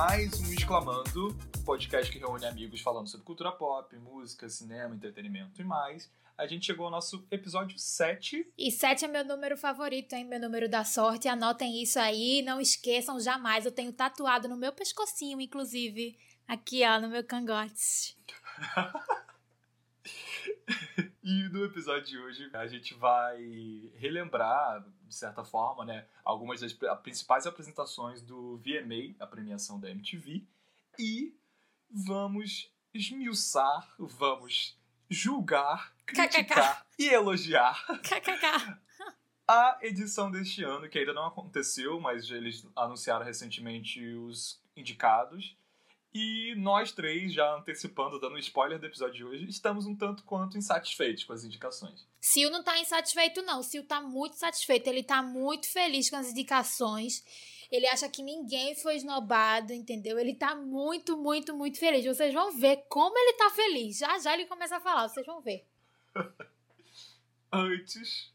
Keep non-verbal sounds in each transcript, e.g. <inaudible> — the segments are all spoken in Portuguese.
mais um Exclamando, podcast que reúne amigos falando sobre cultura pop, música, cinema, entretenimento e mais. A gente chegou ao nosso episódio 7. E 7 é meu número favorito, hein? Meu número da sorte. Anotem isso aí, não esqueçam jamais. Eu tenho tatuado no meu pescocinho, inclusive. Aqui, ó, no meu cangote. <laughs> e no episódio de hoje a gente vai relembrar, de certa forma, né, algumas das principais apresentações do VMA, a premiação da MTV, e vamos esmiuçar, vamos julgar, criticar e elogiar <laughs> a edição deste ano, que ainda não aconteceu, mas eles anunciaram recentemente os indicados. E nós três, já antecipando, dando spoiler do episódio de hoje, estamos um tanto quanto insatisfeitos com as indicações. Sil não tá insatisfeito, não. Sil tá muito satisfeito. Ele tá muito feliz com as indicações. Ele acha que ninguém foi esnobado, entendeu? Ele tá muito, muito, muito feliz. Vocês vão ver como ele tá feliz. Já já ele começa a falar, vocês vão ver. <laughs> Antes,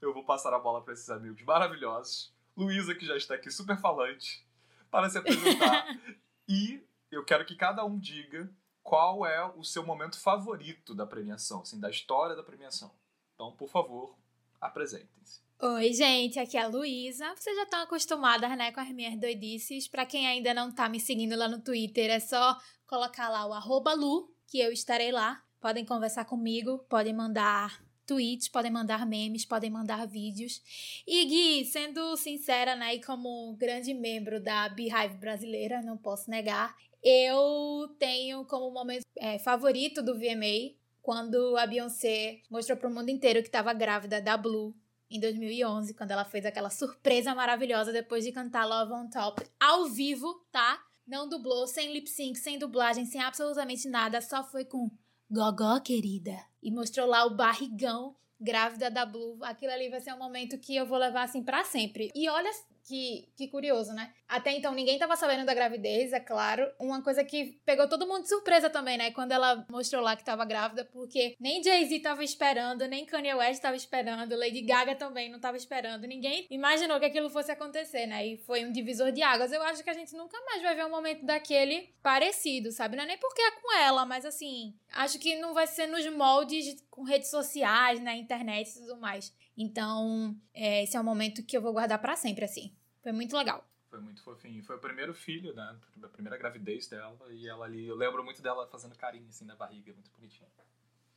eu vou passar a bola para esses amigos maravilhosos. Luísa, que já está aqui super falante, para se apresentar. <laughs> e eu quero que cada um diga qual é o seu momento favorito da premiação, assim, da história da premiação. Então, por favor, apresentem-se. Oi, gente, aqui é a Luísa. Vocês já estão acostumadas, né, com as minhas doidices. Para quem ainda não tá me seguindo lá no Twitter, é só colocar lá o arroba Lu, que eu estarei lá. Podem conversar comigo, podem mandar tweets, podem mandar memes, podem mandar vídeos. E Gui, sendo sincera, né, e como grande membro da Beehive brasileira, não posso negar, eu tenho como momento é, favorito do VMA quando a Beyoncé mostrou para o mundo inteiro que estava grávida da Blue em 2011, quando ela fez aquela surpresa maravilhosa depois de cantar Love on Top ao vivo, tá? Não dublou, sem lip sync, sem dublagem, sem absolutamente nada, só foi com Gogó, querida. E mostrou lá o barrigão grávida da Blue. Aquilo ali vai ser um momento que eu vou levar assim para sempre. E olha que, que curioso, né? Até então ninguém tava sabendo da gravidez, é claro. Uma coisa que pegou todo mundo de surpresa também, né? Quando ela mostrou lá que tava grávida, porque nem Jay-Z tava esperando, nem Kanye West tava esperando, Lady Gaga também não tava esperando. Ninguém imaginou que aquilo fosse acontecer, né? E foi um divisor de águas. Eu acho que a gente nunca mais vai ver um momento daquele parecido, sabe? Não é nem porque é com ela, mas assim, acho que não vai ser nos moldes com redes sociais, na internet e tudo mais. Então, é, esse é um momento que eu vou guardar para sempre, assim. Foi muito legal. Foi muito fofinho. Foi o primeiro filho, né? A primeira gravidez dela. E ela ali, eu lembro muito dela fazendo carinho, assim, na barriga. Muito bonitinho.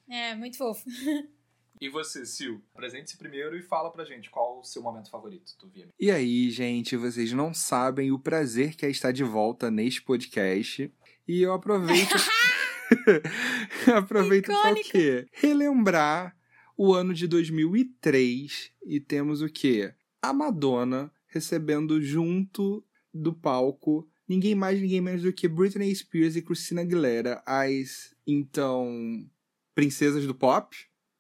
É, muito fofo. <laughs> E você, Sil, apresente-se primeiro e fala pra gente qual o seu momento favorito do VMA. E aí, gente, vocês não sabem o prazer que é estar de volta neste podcast. E eu aproveito. <laughs> <laughs> aproveito para o quê? Relembrar o ano de 2003 e temos o quê? A Madonna recebendo junto do palco ninguém mais, ninguém menos do que Britney Spears e Christina Aguilera, as então princesas do pop,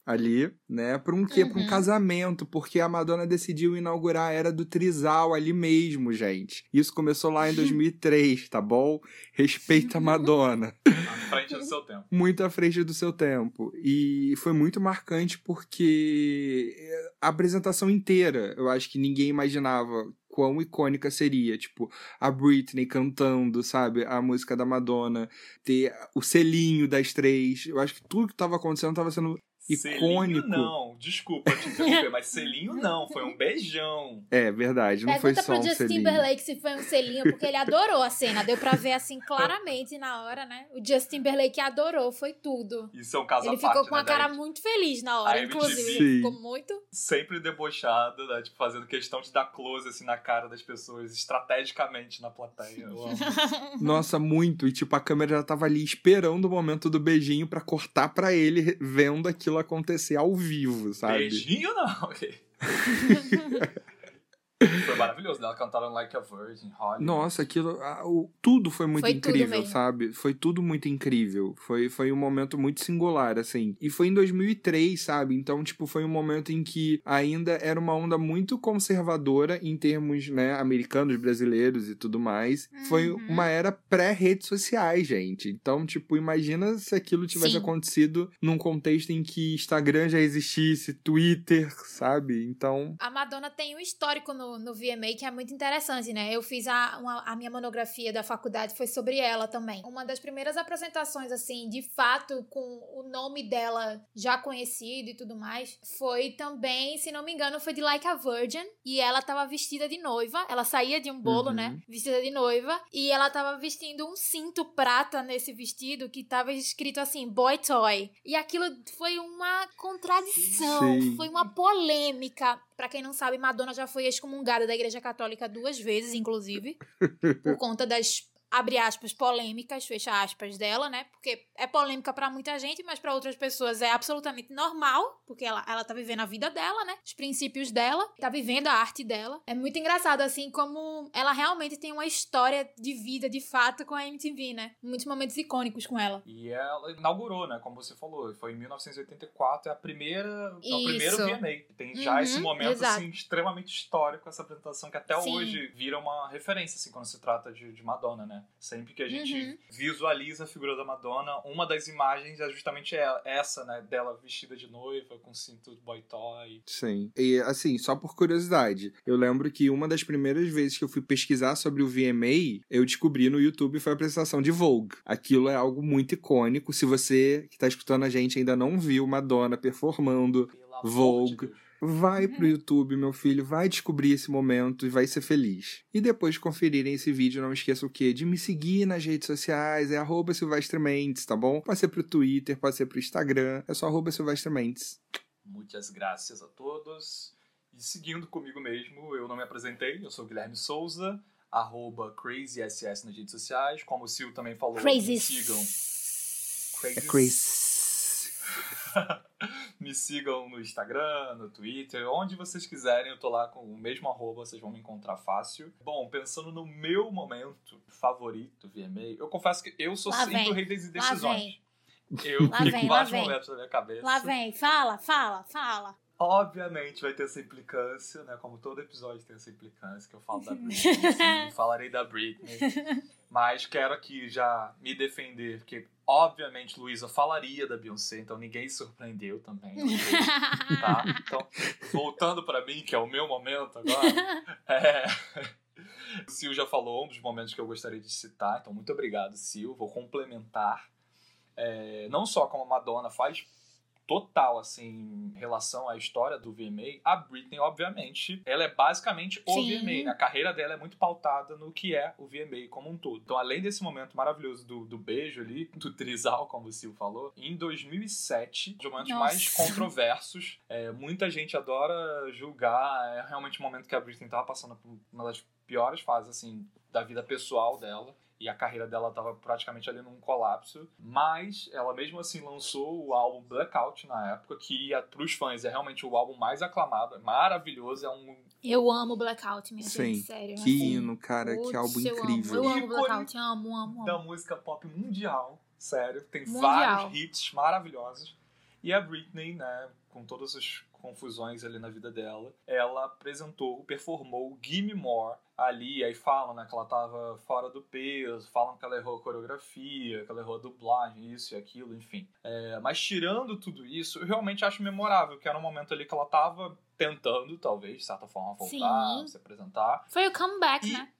ali, né? Para um quê? Uhum. Para um casamento, porque a Madonna decidiu inaugurar a era do trisal ali mesmo, gente. Isso começou lá em <laughs> 2003, tá bom? Respeita a Madonna. À frente do seu tempo. Muito à frente do seu tempo. E foi muito marcante porque a apresentação inteira, eu acho que ninguém imaginava quão icônica seria, tipo, a Britney cantando, sabe, a música da Madonna, ter o selinho das três. Eu acho que tudo que estava acontecendo estava sendo icônico. Selinho não, desculpa te interromper, mas selinho não, foi um beijão. É verdade, não Pergunta foi só pro um Justin selinho. Timberlake se foi um selinho, porque ele adorou a cena, deu pra ver assim claramente na hora, né? O Justin Timberlake adorou, foi tudo. Isso é um caso Ele à parte, ficou com né, a cara muito feliz na hora, inclusive. Ele Sim. ficou muito. Sempre debochado, né? Tipo, fazendo questão de dar close assim na cara das pessoas, estrategicamente na plateia. <laughs> Nossa, muito. E tipo, a câmera já tava ali esperando o momento do beijinho pra cortar pra ele, vendo aquilo acontecer ao vivo, sabe? Beijinho não, ok. <laughs> Foi maravilhoso, né? Ela cantaram Like a Virgin, Holly. Nossa, aquilo. ah, o- tudo foi muito Foi incrível, sabe? Foi tudo muito incrível. Foi, foi um momento muito singular, assim. E foi em 2003, sabe? Então, tipo, foi um momento em que ainda era uma onda muito conservadora em termos, né, americanos, brasileiros e tudo mais. Foi Uhum. uma era pré-redes sociais, gente. Então, tipo, imagina se aquilo tivesse Sim. acontecido num contexto em que Instagram já existisse, Twitter, sabe? Então. A Madonna tem um histórico no no, no VMA que é muito interessante, né? Eu fiz a, uma, a minha monografia da faculdade, foi sobre ela também. Uma das primeiras apresentações, assim, de fato, com o nome dela já conhecido e tudo mais, foi também, se não me engano, foi de Like a Virgin. E ela tava vestida de noiva. Ela saía de um bolo, né? Uhum. Vestida de noiva. E ela tava vestindo um cinto prata nesse vestido que tava escrito assim, Boy Toy. E aquilo foi uma contradição, Sim. foi uma polêmica. Pra quem não sabe, Madonna já foi excomungada da Igreja Católica duas vezes, inclusive, <laughs> por conta das abre aspas polêmicas, fecha aspas dela, né? Porque é polêmica pra muita gente, mas pra outras pessoas é absolutamente normal, porque ela, ela tá vivendo a vida dela, né? Os princípios dela, tá vivendo a arte dela. É muito engraçado assim como ela realmente tem uma história de vida de fato com a MTV, né? Muitos momentos icônicos com ela. E ela inaugurou, né? Como você falou, foi em 1984, é a primeira, é o primeiro VMA. Tem já Uhum, esse momento exato. assim extremamente histórico essa apresentação que até Sim. hoje vira uma referência assim quando se trata de, de Madonna, né? Sempre que a gente Uhum. visualiza a figura da Madonna, uma das imagens é justamente ela- essa, né? Dela vestida de noiva com cinto boy toy. Sim. E assim, só por curiosidade, eu lembro que uma das primeiras vezes que eu fui pesquisar sobre o VMA, eu descobri no YouTube foi a apresentação de Vogue. Aquilo é algo muito icônico. Se você que tá escutando a gente ainda não viu Madonna performando, de Vogue. Vai pro YouTube, meu filho, vai descobrir esse momento e vai ser feliz. E depois de conferirem esse vídeo, não esqueça o quê? De me seguir nas redes sociais, é arroba Silvestre Mendes, tá bom? Pode ser pro Twitter, pode ser pro Instagram, é só arroba Silvestre Mendes. Muitas graças a todos. E seguindo comigo mesmo, eu não me apresentei, eu sou Guilherme Souza, arroba CrazySS nas redes sociais. Como o Sil também falou, Crazy. me sigam. É Chris. <laughs> me sigam no Instagram, no Twitter, onde vocês quiserem, eu tô lá com o mesmo arroba, vocês vão me encontrar fácil. Bom, pensando no meu momento favorito VMA, eu confesso que eu sou Lá sempre vem, o rei das vem, Eu Lá fico vem, vários vem. momentos na minha cabeça. lá vem. Fala, fala, fala. Obviamente vai ter essa implicância, né? Como todo episódio tem essa implicância, que eu falo da <laughs> Britney, sim, falarei da Britney. <laughs> Mas quero aqui já me defender, porque obviamente Luísa falaria da Beyoncé, então ninguém surpreendeu também. <laughs> tá? Então, voltando pra mim, que é o meu momento agora, <laughs> é... o Sil já falou um dos momentos que eu gostaria de citar, então muito obrigado, Sil. Vou complementar. É, não só como a Madonna faz total, assim, em relação à história do VMA, a Britney, obviamente, ela é basicamente o Sim. VMA. A carreira dela é muito pautada no que é o VMA como um todo. Então, além desse momento maravilhoso do, do beijo ali, <laughs> do trisal, como o Sil falou, em 2007, um dos momentos Nossa. mais controversos, é, muita gente adora julgar, é realmente o momento que a Britney tava passando por uma das piores fases, assim, da vida pessoal dela e a carreira dela estava praticamente ali num colapso, mas ela mesmo assim lançou o álbum Blackout na época, que para os fãs é realmente o álbum mais aclamado, é maravilhoso, é um Eu amo Blackout, minha Sim. gente, sério. Que assim. hino, cara, que Putz, álbum eu incrível. Amo, eu amo Blackout, amo, amo, da amo. música pop mundial, sério, tem Mundial. vários hits maravilhosos. E a Britney, né, com todas as confusões ali na vida dela, ela apresentou, performou Gimme More ali, aí falam, né, que ela tava fora do peso, falam que ela errou a coreografia, que ela errou a dublagem, isso e aquilo, enfim. É, mas tirando tudo isso, eu realmente acho memorável, que era um momento ali que ela tava tentando, talvez, de certa forma, voltar, Sim. se apresentar. Foi o comeback, E- né?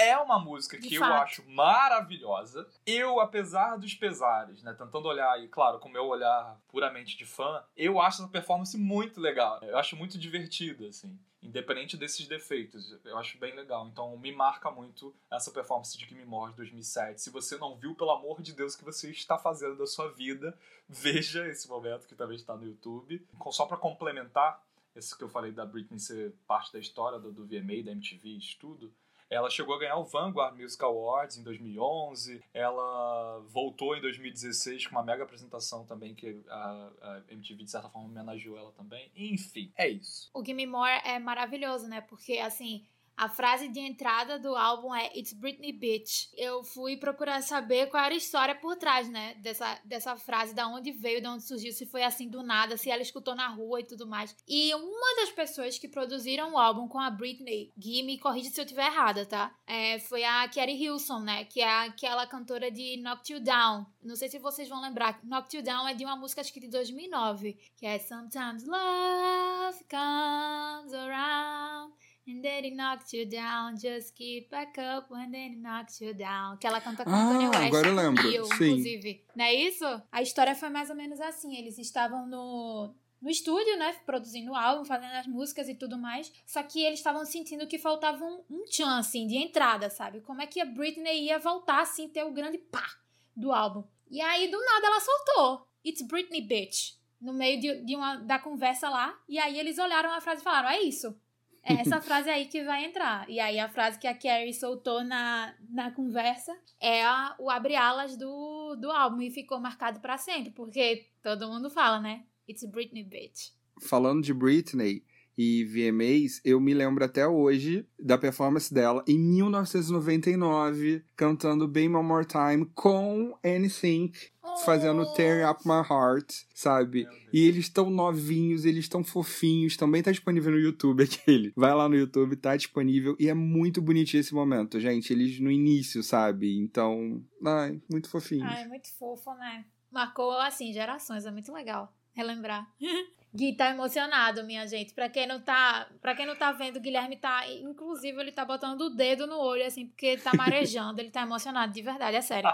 É uma música De que eu acho maravilhosa. Eu, apesar dos pesares, né, tentando olhar, e claro, com o meu olhar puramente de fã, eu acho essa performance muito legal. Eu acho muito divertida, assim. Independente desses defeitos, eu acho bem legal. Então me marca muito essa performance de Gimme More de 2007. Se você não viu, pelo amor de Deus, o que você está fazendo da sua vida, veja esse momento que talvez está no YouTube. Só para complementar, esse que eu falei da Britney ser parte da história do, do VMA, da MTV, isso tudo. Ela chegou a ganhar o Vanguard Music Awards em 2011. Ela voltou em 2016 com uma mega apresentação também, que a, a MTV, de certa forma, homenageou ela também. Enfim, é isso. O Gimme More é maravilhoso, né? Porque, assim, a frase de entrada do álbum é It's Britney Bitch. Eu fui procurar saber qual era a história por trás, né? Dessa, dessa frase, da onde veio, de onde surgiu, se foi assim do nada, se ela escutou na rua e tudo mais. E uma das pessoas que produziram o álbum com a Britney, Gui, me corrige se eu estiver errada, tá? É, foi a Kerry Hilson, né? Que é aquela cantora de Knock You Down. Não sei se vocês vão lembrar. Knock You Down é de uma música, acho que de 2009, que é Sometimes Love Comes Around And then it knocks you down, just keep back up when then it knocks you down. Que ela canta com Ah, Kanye West. agora eu lembro, Rio, sim. inclusive. Não é isso? A história foi mais ou menos assim. Eles estavam no, no estúdio, né? Produzindo o álbum, fazendo as músicas e tudo mais. Só que eles estavam sentindo que faltava um, um tchan, assim, de entrada, sabe? Como é que a Britney ia voltar, assim, ter o grande pá do álbum. E aí, do nada, ela soltou. It's Britney, bitch. No meio de, de uma, da conversa lá. E aí, eles olharam a frase e falaram, é isso. É essa frase aí que vai entrar. E aí, a frase que a Carrie soltou na, na conversa é a, o abre-alas do, do álbum. E ficou marcado pra sempre. Porque todo mundo fala, né? It's Britney, bitch. Falando de Britney e VMAs, eu me lembro até hoje da performance dela em 1999, cantando Baby One More Time com NSYNC, fazendo Tear Up My Heart, sabe? E eles estão novinhos, eles estão fofinhos. Também tá disponível no YouTube <laughs> aquele. Vai lá no YouTube, tá disponível. E é muito bonitinho esse momento, gente. Eles no início, sabe? Então, ai, muito fofinhos. Ai, muito fofo, né? Marcou, assim, gerações. É muito legal relembrar. <laughs> Gui tá emocionado, minha gente. Pra quem não tá, para quem não tá vendo, o Guilherme tá, inclusive, ele tá botando o dedo no olho assim, porque ele tá marejando, ele tá emocionado de verdade, é sério.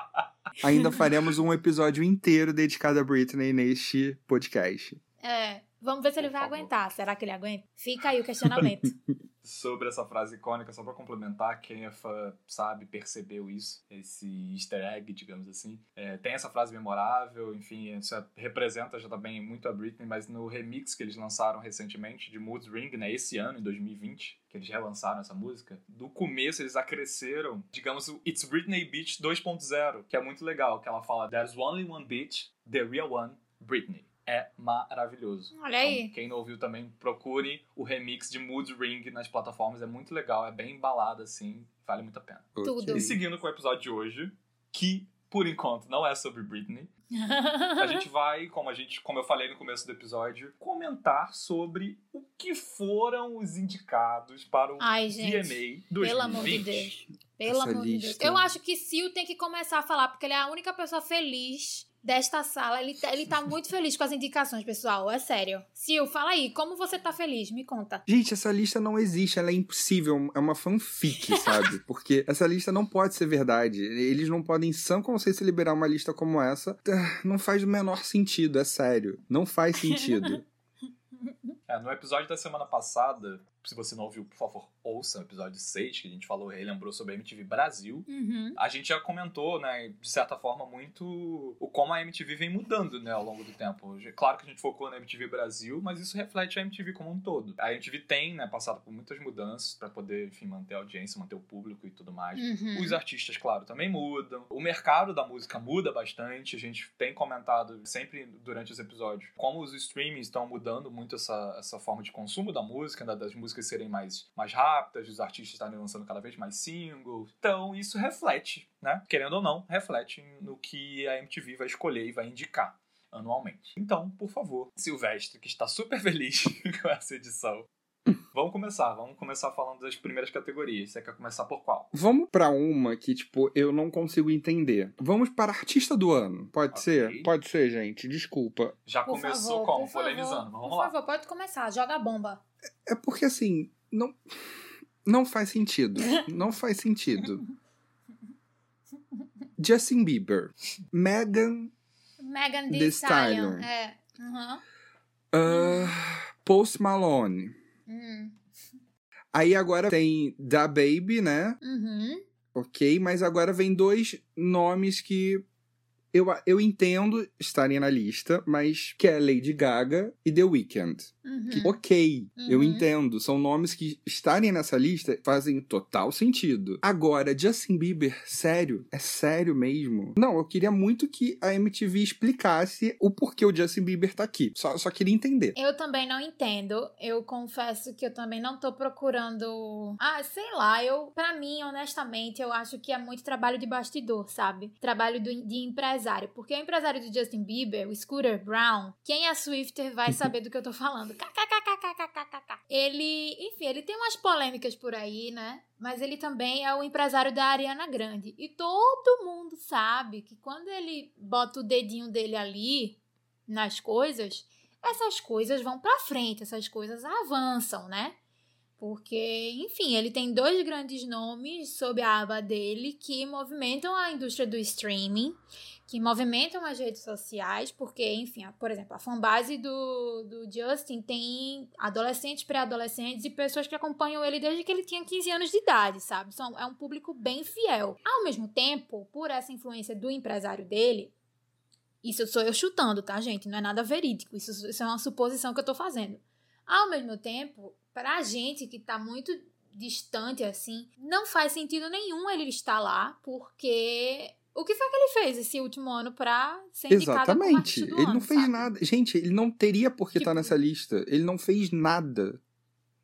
Ainda faremos um episódio inteiro dedicado a Britney neste podcast. É, vamos ver se ele vai aguentar. Será que ele aguenta? Fica aí o questionamento. <laughs> Sobre essa frase icônica, só pra complementar, quem é fã sabe, percebeu isso, esse easter egg, digamos assim. É, tem essa frase memorável, enfim, isso é- representa já também muito a Britney, mas no remix que eles lançaram recentemente de Mood Ring, né, esse ano, em 2020, que eles relançaram essa música, do começo eles acresceram, digamos, o It's Britney Beach 2.0, que é muito legal, que ela fala There's only one bitch, the real one, Britney. É maravilhoso. Olha aí. Então, quem não ouviu também, procure o remix de Mood Ring nas plataformas. É muito legal, é bem embalado assim, vale muito a pena. Tudo. E seguindo com o episódio de hoje, que por enquanto não é sobre Britney, <laughs> a gente vai, como a gente, como eu falei no começo do episódio, comentar sobre o que foram os indicados para o Ai, gente. VMA 2020. Pelo amor de Deus. Pelo Essa amor de Deus. Eu acho que Sil tem que começar a falar, porque ele é a única pessoa feliz desta sala. Ele, tá- ele tá muito feliz com as indicações, pessoal. É sério. Sil, fala aí, como você tá feliz? Me conta. Gente, essa lista não existe, ela é impossível, é uma fanfic, <laughs> sabe? Porque essa lista não pode ser verdade. Eles não podem, em sã consciência, liberar uma lista como essa. Ah, Não faz o menor sentido, é sério. Não faz sentido. <laughs> É, no episódio da semana passada, se você não ouviu, por favor, ouça o episódio 6, que a gente falou, relembrou sobre a MTV Brasil. Uhum. A gente já comentou, né, de certa forma, muito o como a MTV vem mudando, né, ao longo do tempo. Claro que a gente focou na MTV Brasil, mas isso reflete a MTV como um todo. A MTV tem, né, passado por muitas mudanças para poder, enfim, manter a audiência, manter o público e tudo mais. Uhum. Os artistas, claro, também mudam. O mercado da música muda bastante. A gente tem comentado sempre durante os episódios como os streamings estão mudando muito essa, essa forma de consumo da música, né, das músicas serem mais, mais rápidas, os artistas estarem lançando cada vez mais singles. Então, isso reflete, né? Querendo ou não, reflete no que a MTV vai escolher e vai indicar anualmente. Então, por favor, Silvestre, que está super <laughs> feliz <laughs> com essa edição. Vamos começar, vamos começar falando das primeiras categorias. Você quer começar por qual? Vamos pra uma que, tipo, eu não consigo entender. Vamos para artista do ano. Pode Ok. ser? Pode ser, gente. Desculpa. Já Por começou favor, como? por. Polemizando. Vamos Por lá. favor, pode começar. Joga a bomba. É porque, assim, não. Não faz sentido. Não faz sentido. Justin Bieber. Megan. Megan The Thee Stallion. É. Uhum. ah, Post Malone. Hum. Aí agora tem Da Baby, né? Uhum. Ok, mas agora vem dois nomes que eu, eu entendo estarem na lista, mas que é Lady Gaga e The Weeknd. Uhum. Que, ok, eu Uhum. entendo. São nomes que estarem nessa lista fazem total sentido. Agora, Justin Bieber, sério? É sério mesmo? Não, eu queria muito que a MTV explicasse o porquê o Justin Bieber tá aqui. Só, só queria entender. Eu também não entendo. Eu confesso que eu também não tô procurando. Ah, sei lá, eu, para mim, honestamente, eu acho que é muito trabalho de bastidor, sabe? Trabalho do- de empresário. Porque o empresário do Justin Bieber, o Scooter Brown, quem é Swifter vai <laughs> saber do que eu tô falando. KKKKKKKK. Ele, enfim, ele tem umas polêmicas por aí, né? Mas ele também é o empresário da Ariana Grande. E todo mundo sabe que quando ele bota o dedinho dele ali nas coisas, essas coisas vão pra frente, essas coisas avançam, né? Porque, enfim, ele tem dois grandes nomes sob a aba dele que movimentam a indústria do streaming, que movimentam as redes sociais, porque, enfim, por exemplo, a fanbase do, do Justin tem adolescentes, pré-adolescentes e pessoas que acompanham ele desde que ele tinha 15 anos de idade, sabe? São, é um público bem fiel. Ao mesmo tempo, por essa influência do empresário dele, isso sou eu chutando, tá, gente? Não é nada verídico. Isso, isso é uma suposição que eu tô fazendo. Ao mesmo tempo, pra gente que tá muito distante assim, não faz sentido nenhum ele estar lá, porque o que foi que ele fez esse último ano pra ser indicado Exatamente. Ele ano, não fez sabe? nada. Gente, ele não teria por que estar Tipo- nessa lista. Ele não fez nada.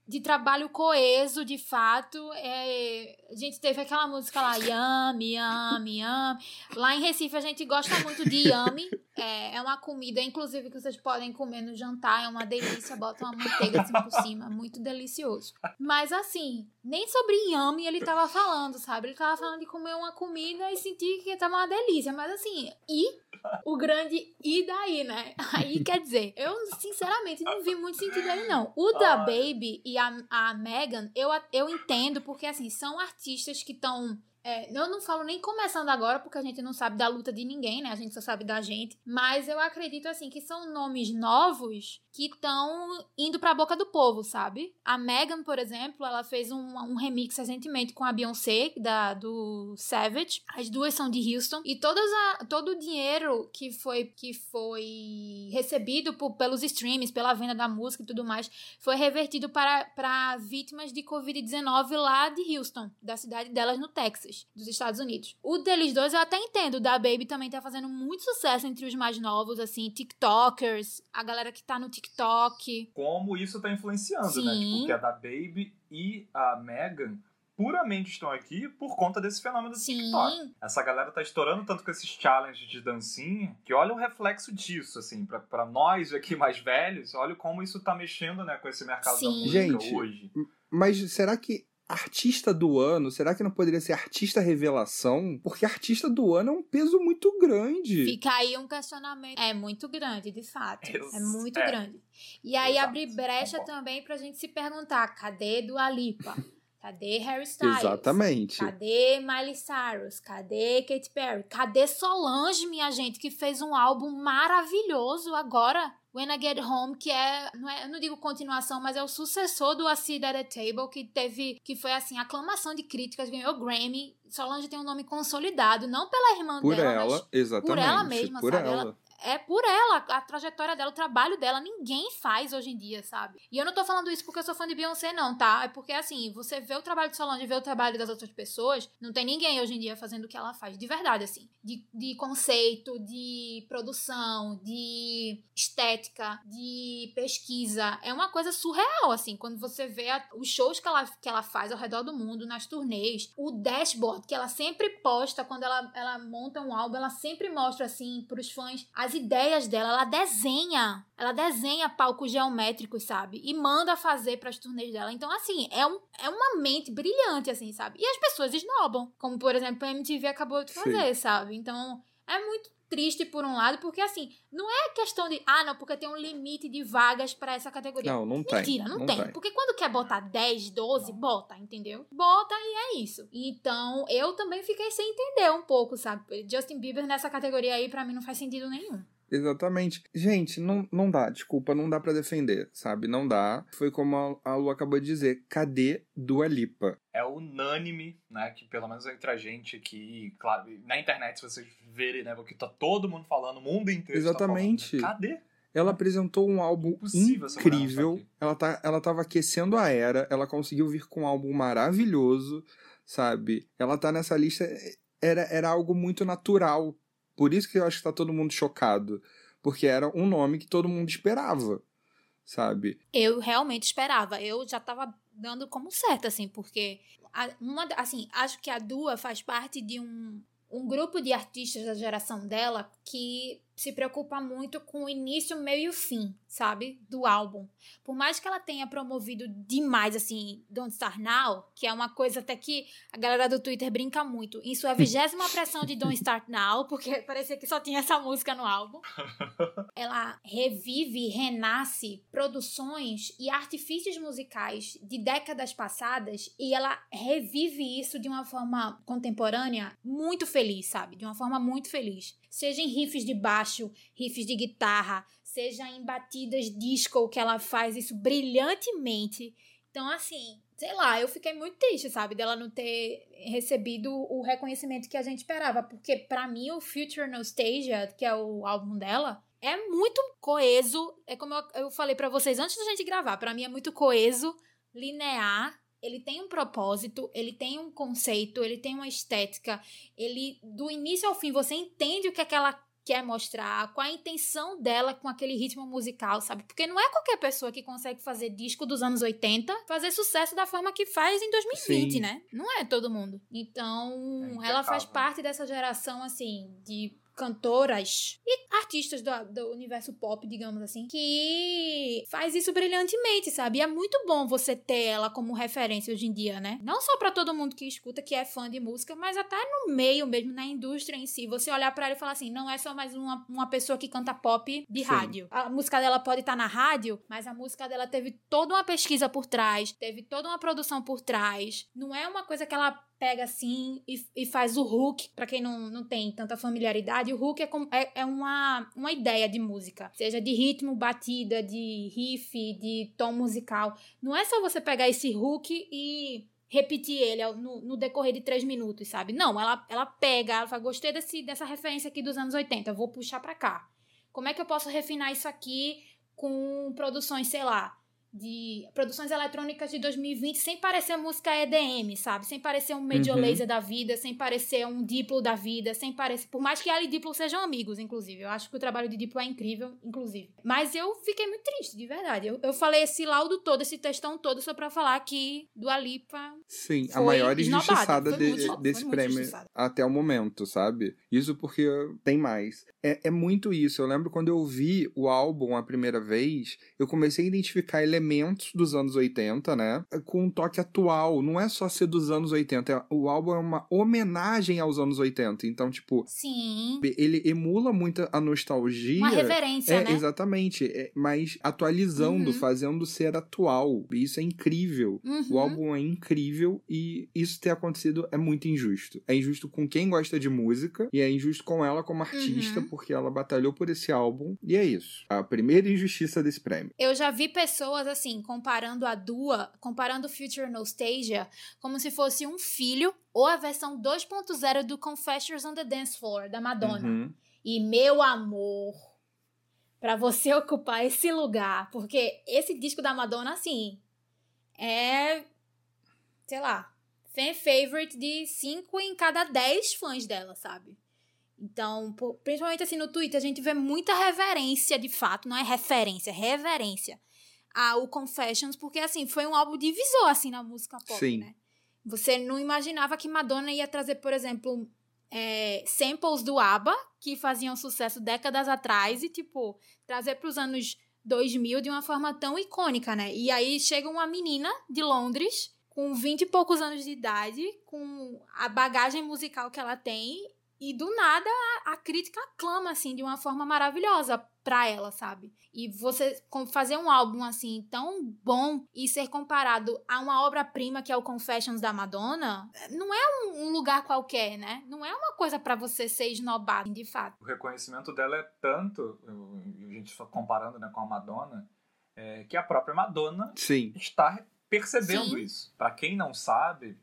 de trabalho coeso, de fato. É, a gente teve aquela música lá, Yami, Yami, Yami. Lá em Recife a gente gosta muito de Yami. É, é uma comida, inclusive, que vocês podem comer no jantar. É uma delícia, bota uma manteiga assim por cima. Muito delicioso. Mas assim, nem sobre Yami ele tava falando, sabe? Ele tava falando de comer uma comida e sentir que tava uma delícia. Mas assim, e o grande e daí, né? Aí quer dizer, eu sinceramente não vi muito sentido aí, não. O da. Baby e a, a Megan, eu, eu entendo, porque assim, são artistas que estão. eu não falo nem começando agora, porque a gente não sabe da luta de ninguém, né? A gente só sabe da gente. Mas eu acredito, assim, que são nomes novos que estão indo pra boca do povo, sabe? A Megan, por exemplo, ela fez um, um remix recentemente com a Beyoncé, da, do Savage. As duas são de Houston. E todas a, todo o dinheiro que foi, que foi recebido por, pelos streams, pela venda da música e tudo mais, foi revertido para, para vítimas de Covid-19 lá de Houston, da cidade delas no Texas, dos Estados Unidos. O deles dois eu até entendo, da Baby também tá fazendo muito sucesso entre os mais novos, assim, TikTokers, a galera que tá no TikTok. Como isso tá influenciando, né? Sim. Tipo, que a da Baby e a Megan puramente estão aqui por conta desse fenômeno do TikTok. Sim, Essa galera tá estourando tanto com esses challenges de dancinha que olha o reflexo disso, assim, pra, pra nós aqui mais velhos, olha como isso tá mexendo, né, com esse mercado da Sim. música Gente, hoje. Mas será que artista do ano, será que não poderia ser artista revelação? Porque artista do ano é um peso muito grande. Fica aí um questionamento. É muito grande, de fato. É muito é. grande. E aí Exato, abre brecha concordo. também pra gente se perguntar: cadê Dua Lipa? Cadê Harry Styles? Exatamente. Cadê Miley Cyrus? Cadê Katy Perry? Cadê Solange, minha gente, que fez um álbum maravilhoso agora? When I Get Home, que é, não é, eu não digo continuação, mas é o sucessor do A Seat at the Table, que teve, que foi assim, aclamação de críticas, ganhou Grammy. Solange tem um nome consolidado, não pela irmã Por dela, ela, mas exatamente. ela mesma, por sabe? ela. É por ela, a trajetória dela, o trabalho dela, ninguém faz hoje em dia, sabe? E eu não tô falando isso porque eu sou fã de Beyoncé, não, tá? É porque, assim, você vê o trabalho de Solange, vê o trabalho das outras pessoas, não tem ninguém hoje em dia fazendo o que ela faz, de verdade, assim. De, de conceito, de produção, de estética, de pesquisa. É uma coisa surreal, assim, quando você vê a- os shows que ela, que ela faz ao redor do mundo, nas turnês, o dashboard que ela sempre posta quando ela, ela monta um álbum, ela sempre mostra, assim, pros fãs as ideias dela. Ela desenha, ela desenha palcos geométricos, sabe? E manda fazer pras turnês dela. Então, assim, é, um, é uma mente brilhante, assim, sabe? E as pessoas esnobam, como, por exemplo, a MTV acabou de fazer, sabe? Então, é muito triste por um lado, porque assim, não é questão de, ah, não, porque tem um limite de vagas pra essa categoria. Não, não tem. Mentira, não, tem. Porque quando quer botar 10, 12, bota, entendeu? Bota e é isso. Então, eu também fiquei sem entender um pouco, sabe? Justin Bieber nessa categoria aí, pra mim, não faz sentido nenhum. Exatamente. Gente, não, não dá, desculpa, não dá pra defender, sabe? Não dá. Foi como a, a Lu acabou de dizer, cadê Dua Lipa? É unânime, né, que pelo menos entre a gente aqui, claro, na internet se vocês verem, né, porque tá todo mundo falando, o mundo inteiro Exatamente. Tá falando, Cadê? Ela apresentou um álbum não incrível. Ela, tá, ela tava aquecendo a era, ela conseguiu vir com um álbum maravilhoso, sabe? Ela tá nessa lista, era, era algo muito natural. Por isso que eu acho que tá todo mundo chocado. Porque era um nome que todo mundo esperava, sabe? Eu realmente esperava. Eu já tava dando como certo, assim, porque uma, assim, acho que a Dua faz parte de um, um grupo de artistas da geração dela que se preocupa muito com o início, meio e o fim, sabe? Do álbum. Por mais que ela tenha promovido demais, assim, Don't Start Now, que é uma coisa até que a galera do Twitter brinca muito, em sua vigésima pressão de Don't Start Now, porque <laughs> parecia que só tinha essa música no álbum, <laughs> ela revive, renasce produções e artifícios musicais de décadas passadas e ela revive isso de uma forma contemporânea muito feliz, sabe? De uma forma muito feliz seja em riffs de baixo, riffs de guitarra, seja em batidas disco que ela faz isso brilhantemente. Então, assim, sei lá, eu fiquei muito triste, sabe, dela não ter recebido o reconhecimento que a gente esperava, porque para mim o Future Nostalgia, que é o álbum dela, é muito coeso, é como eu, falei para vocês antes da gente gravar, para mim é muito coeso, linear ele tem um propósito, ele tem um conceito, ele tem uma estética, ele do início ao fim você entende o que, é que ela quer mostrar, qual a intenção dela com aquele ritmo musical, sabe? Porque não é qualquer pessoa que consegue fazer disco dos anos 80 fazer sucesso da forma que faz em 2020, Sim. né? Não é todo mundo. Então, é ela faz parte dessa geração assim de cantoras e artistas do, do, universo pop, digamos assim, que faz isso brilhantemente, sabe? E é muito bom você ter ela como referência hoje em dia, né? Não só para todo mundo que escuta, que é fã de música, mas até no meio mesmo, na indústria em si. Você olhar para ela e falar assim, não é só mais uma, uma pessoa que canta pop de Sim. rádio. A música dela pode estar tá na rádio, mas a música dela teve toda uma pesquisa por trás, teve toda uma produção por trás. Não é uma coisa que ela pega assim e, e faz o hook. Para quem não, não tem tanta familiaridade, o hook é, é, é uma, uma ideia de música, seja de ritmo, batida, de riff, de tom musical. Não é só você pegar esse hook e repetir ele no, no, decorrer de três minutos, sabe? Não, ela, ela pega, ela fala, gostei desse, dessa referência aqui dos anos 80, vou puxar pra cá. Como é que eu posso refinar isso aqui com produções, sei lá, de produções eletrônicas de 2020 sem parecer música EDM, sabe? Sem parecer um Major uhum. Laser da vida, sem parecer um Diplo da vida, sem parecer... Por mais que ela e Diplo sejam amigos, inclusive. Eu acho que o trabalho de Diplo é incrível, inclusive. Mas eu fiquei muito triste, de verdade. Eu, eu falei esse laudo todo, esse textão todo, só pra falar que do Alipa Sim, a maior injustiçada de, muito, desse prêmio até o momento, sabe? Isso porque tem mais. É, é muito isso. Eu lembro quando eu vi o álbum a primeira vez, eu comecei a identificar elementos elementos dos anos 80, né? Com um toque atual. Não é só ser dos anos 80. É, o álbum é uma homenagem aos anos 80. Então, tipo. Sim. Ele emula muito a nostalgia. Uma referência, é, né? Exatamente. É, mas atualizando, uhum. fazendo ser atual. Isso é incrível. Uhum. O álbum é incrível e isso ter acontecido é muito injusto. É injusto com quem gosta de música e é injusto com ela como artista, uhum. porque ela batalhou por esse álbum. E é isso. A primeira injustiça desse prêmio. Eu já vi pessoas assim, comparando a Dua, comparando Future Nostalgia, como se fosse um filho ou a versão 2.0 do Confessions on the Dance Floor, da Madonna. Uhum. E, meu amor, para você <laughs> ocupar esse lugar, porque esse disco da Madonna, assim, é, sei lá, fan favorite de 5 em cada 10 fãs dela, sabe? Então, principalmente assim no Twitter, a gente vê muita reverência de fato, não é referência, é reverência a o Confessions, porque assim, foi um álbum divisor assim na música pop, Sim. né? Você não imaginava que Madonna ia trazer, por exemplo, é, samples do ABBA, que faziam sucesso décadas atrás, e, tipo, trazer para os anos 2000 de uma forma tão icônica, né? E aí chega uma menina de Londres, com 20 e poucos anos de idade, com a bagagem musical que ela tem, e do nada a, a crítica aclama, assim, de uma forma maravilhosa pra ela, sabe? E você fazer um álbum assim tão bom e ser comparado a uma obra-prima que é o Confessions da Madonna, não é um, um lugar qualquer, né? Não é uma coisa para você ser esnobado, de fato. O reconhecimento dela é tanto, a gente só comparando né, com a Madonna, é, que a própria Madonna Sim. está percebendo Sim. isso. Para quem não sabe,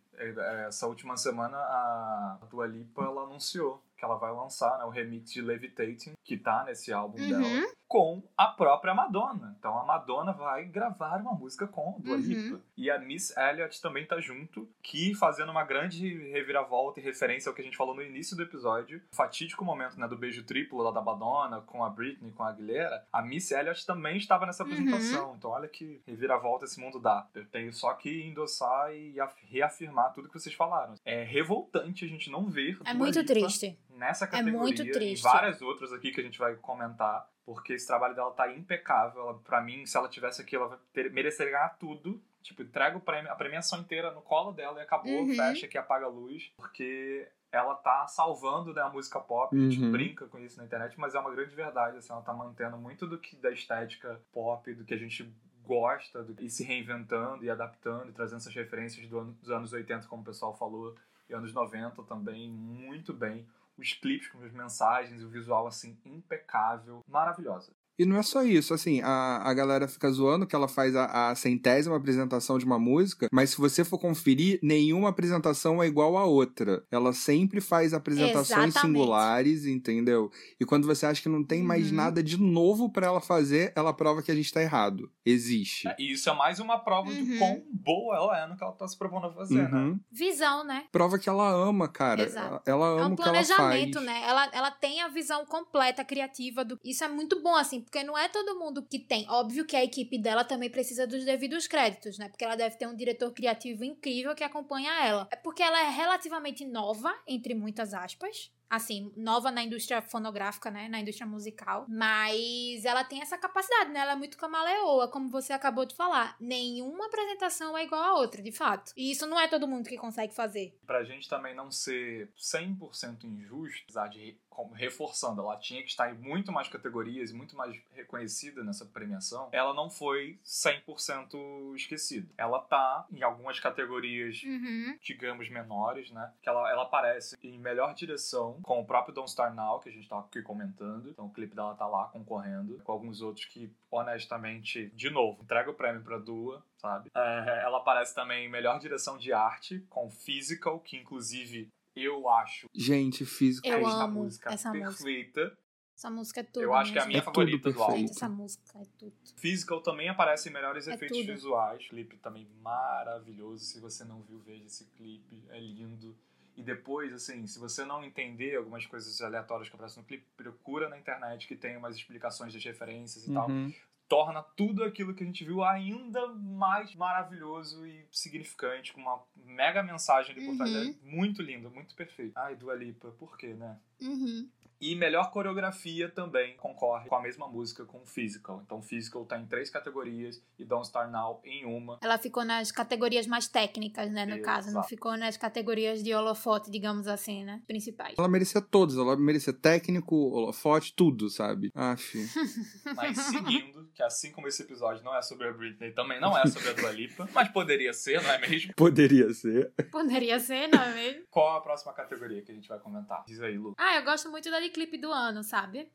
essa última semana a Dua Lipa ela anunciou que ela vai lançar, né, o remix de Levitating, que tá nesse álbum uhum. dela, com a própria Madonna. Então a Madonna vai gravar uma música com a Dua uhum. Lipa. E a Miss Elliott também tá junto, que fazendo uma grande reviravolta e referência ao que a gente falou no início do episódio, o fatídico momento né, do beijo triplo lá da Madonna com a Britney, com a Aguilera, a Miss Elliott também estava nessa uhum. apresentação. Uhum. Então olha que reviravolta esse mundo dá. Eu tenho só que endossar e reafirmar tudo que vocês falaram. É revoltante a gente não ver. É muito triste nessa categoria muito e triste. várias outras aqui que a gente vai comentar, porque esse trabalho dela tá impecável. Ela, pra mim, se ela tivesse aqui, ela ter, mereceria ganhar tudo. Tipo, entrega o prêmio, a premiação inteira no colo dela e acabou, Uhum. fecha aqui, apaga a luz, porque ela tá salvando né, a música pop, a gente Uhum. brinca com isso na internet, mas é uma grande verdade, assim, ela tá mantendo muito do que da estética pop, do que a gente gosta, do, e se reinventando e adaptando e trazendo essas referências do ano- dos anos 80, como o pessoal falou, e anos 90 também, muito bem. Os clipes com as mensagens, o visual, assim, impecável, maravilhosa. E não é só isso, assim, a, a galera fica zoando que ela faz a, a centésima apresentação de uma música, mas se você for conferir, nenhuma apresentação é igual à outra. Ela sempre faz apresentações Exatamente. singulares, entendeu? E quando você acha que não tem mais Uhum. nada de novo pra ela fazer, ela prova que a gente tá errado. Existe. E isso é mais uma prova Uhum. quão boa ela é no que ela tá se propondo a fazer, né? Uhum. Visão, né? Prova que ela ama, cara. Exato. Ela É ama um o que ela faz. planejamento, né? Ela, ela tem a visão completa, criativa. Do... Isso é muito bom, assim, porque não é todo mundo que tem. Óbvio que a equipe dela também precisa dos devidos créditos, né? Porque ela deve ter um diretor criativo incrível que acompanha ela. É porque ela é relativamente nova, entre muitas aspas. Assim, nova na indústria fonográfica, né? Na indústria musical. Mas ela tem essa capacidade, né? Ela é muito camaleoa, como você acabou de falar. Nenhuma apresentação é igual a outra, de fato. E isso não é todo mundo que consegue fazer. Pra gente também não ser 100% injusto, apesar de, como reforçando, ela tinha que estar em muito mais categorias muito mais reconhecida nessa premiação, ela não foi 100% esquecida. Ela tá em algumas categorias Uhum. digamos, menores, né? Que ela, ela aparece em melhor direção com o próprio Don't Star Now, que a gente tá aqui comentando. Então o clipe dela tá lá concorrendo. Com alguns outros que, honestamente, de novo, entrega o prêmio pra Dua, sabe? É, ela aparece também em melhor direção de arte com Physical, que inclusive eu acho Gente, físico. Eu amo música essa música. perfeita. Essa música é tudo. Eu acho que é a minha É favorita do álbum. Gente, essa música é tudo. Physical também aparece em melhores É efeitos tudo. visuais. Clipe também maravilhoso. Se você não viu, veja esse clipe. É lindo. E depois, assim, se você não entender algumas coisas aleatórias que aparecem no clipe, procura na internet que tem umas explicações das referências e tal. Uhum. Torna tudo aquilo que a gente viu ainda mais maravilhoso e significante, com uma mega mensagem ali por trás. Uhum. É muito lindo, muito perfeito. Ai, Dua Lipa, por quê, né? Uhum. E melhor coreografia também concorre com a mesma música com Physical. Então Physical tá em três categorias e Don't Star Now em uma. Ela ficou nas categorias mais técnicas, né? No caso, não Exato. ficou nas categorias de holofote, digamos assim, né? Principais. Ela merecia todos. Ela merecia técnico, holofote, tudo, sabe? Aff. <laughs> Mas seguindo, que assim como esse episódio não é sobre a Britney, também não é sobre a Dua Lipa, mas poderia ser, não é mesmo? Poderia ser. Poderia ser, não é mesmo? Qual a próxima categoria que a gente vai comentar? Diz aí, Lu. Ah, eu gosto muito da de clipe do ano, sabe?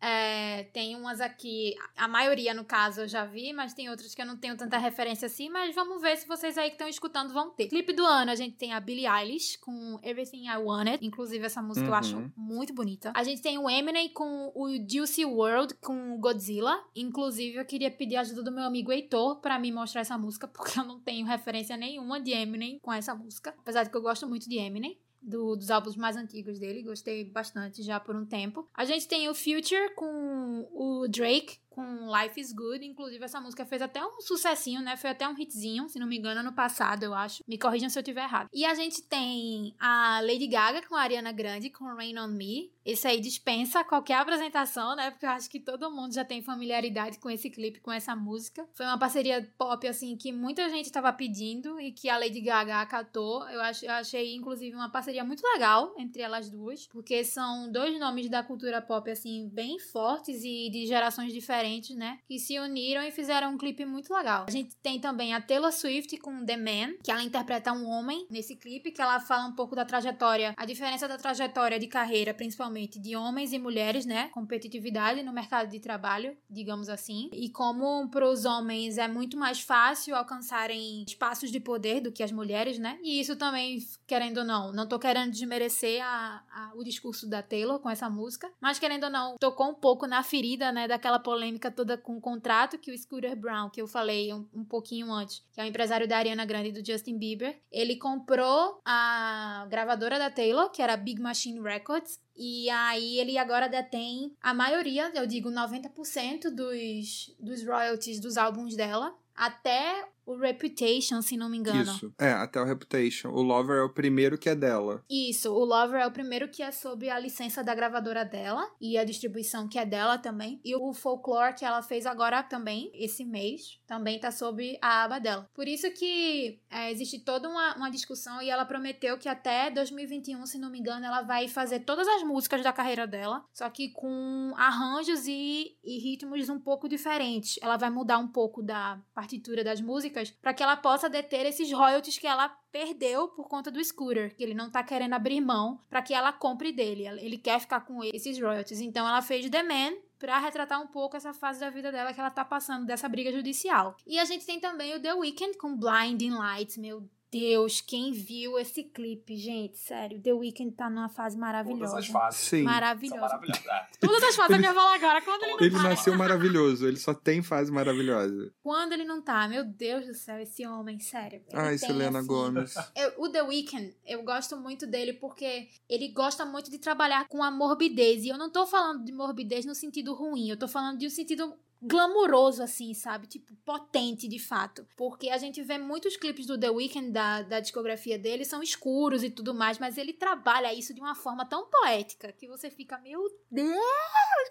É, tem umas aqui, a maioria no caso eu já vi, mas tem outras que eu não tenho tanta referência assim, mas vamos ver se vocês aí que estão escutando vão ter. Clipe do ano, a gente tem a Billie Eilish com Everything I Wanted, inclusive essa música eu Uhum. acho muito bonita. A gente tem o Eminem com o Juicy World com Godzilla, inclusive eu queria pedir a ajuda do meu amigo Heitor pra me mostrar essa música, <laughs> porque eu não tenho referência nenhuma de Eminem com essa música, apesar de que eu gosto muito de Eminem do- dos álbuns mais antigos dele, gostei bastante já por um tempo. A gente tem o Future com o Drake, com Life is Good, inclusive essa música fez até um sucessinho, né? Foi até um hitzinho, se não me engano, ano passado, eu acho. Me corrijam se eu tiver errado. E a gente tem a Lady Gaga com a Ariana Grande, com Rain on Me. Esse aí dispensa qualquer apresentação, né? Porque eu acho que todo mundo já tem familiaridade com esse clipe, com essa música. Foi uma parceria pop, assim, que muita gente tava pedindo e que a Lady Gaga acatou. Eu, ach, eu achei, inclusive, uma parceria muito legal entre elas duas, porque são dois nomes da cultura pop, assim, bem fortes e de gerações diferentes, né? Que se uniram e fizeram um clipe muito legal. A gente tem também a Taylor Swift com The Man, que ela interpreta um homem nesse clipe, que ela fala um pouco da trajetória, a diferença da trajetória de carreira, principalmente de homens e mulheres, né? Competitividade no mercado de trabalho, digamos assim. E como para os homens é muito mais fácil alcançarem espaços de poder do que as mulheres, né? E isso também, querendo ou não, não tô querendo desmerecer a, a- o discurso da Taylor com essa música, mas querendo ou não, tocou um pouco na ferida, né? Daquela polêmica toda com o contrato que o Scooter Brown, que eu falei um, um pouquinho antes, que é o empresário da Ariana Grande e do Justin Bieber, ele comprou a gravadora da Taylor, que era Big Machine Records, e aí ele agora detém a maioria, eu digo 90% dos, dos royalties dos álbuns dela, até o Reputation, se não me engano. Isso, é, até o Reputation. O Lover é o primeiro que é dela. Isso, o Lover é o primeiro que é sob a licença da gravadora dela e a distribuição que é dela também. E o Folklore que ela fez agora também, esse mês, também tá sob a aba dela. Por isso que é, existe toda uma, uma discussão e ela prometeu que até 2021, se não me engano, ela vai fazer todas as músicas da carreira dela, só que com arranjos e, e ritmos um pouco diferentes. Ela vai mudar um pouco da partitura das músicas para que ela possa deter esses royalties que ela perdeu por conta do Scooter, que ele não tá querendo abrir mão para que ela compre dele. Ele quer ficar com esses royalties. Então ela fez The Man para retratar um pouco essa fase da vida dela que ela tá passando dessa briga judicial. E a gente tem também o The Weeknd com Blinding Lights, meu Deus, quem viu esse clipe, gente, sério, The Weeknd tá numa fase maravilhosa. Todas as fases. Sim. Maravilhosa. É. <laughs> Todas as fases, eu ia falar agora. Quando ele não Ele tá, nasceu maravilhoso, ele só tem fase maravilhosa. Quando ele não tá, meu Deus do céu, esse homem, sério. Ele Ai, Selena assim, Gomes. Eu- o The Weeknd, eu gosto muito dele porque ele gosta muito de trabalhar com a morbidez. E eu não tô falando de morbidez no sentido ruim, eu tô falando de um sentido glamuroso, assim, sabe? Tipo, potente, de fato. Porque a gente vê muitos clipes do The Weeknd, da, da discografia dele, são escuros e tudo mais, mas ele trabalha isso de uma forma tão poética que você fica, meu Deus,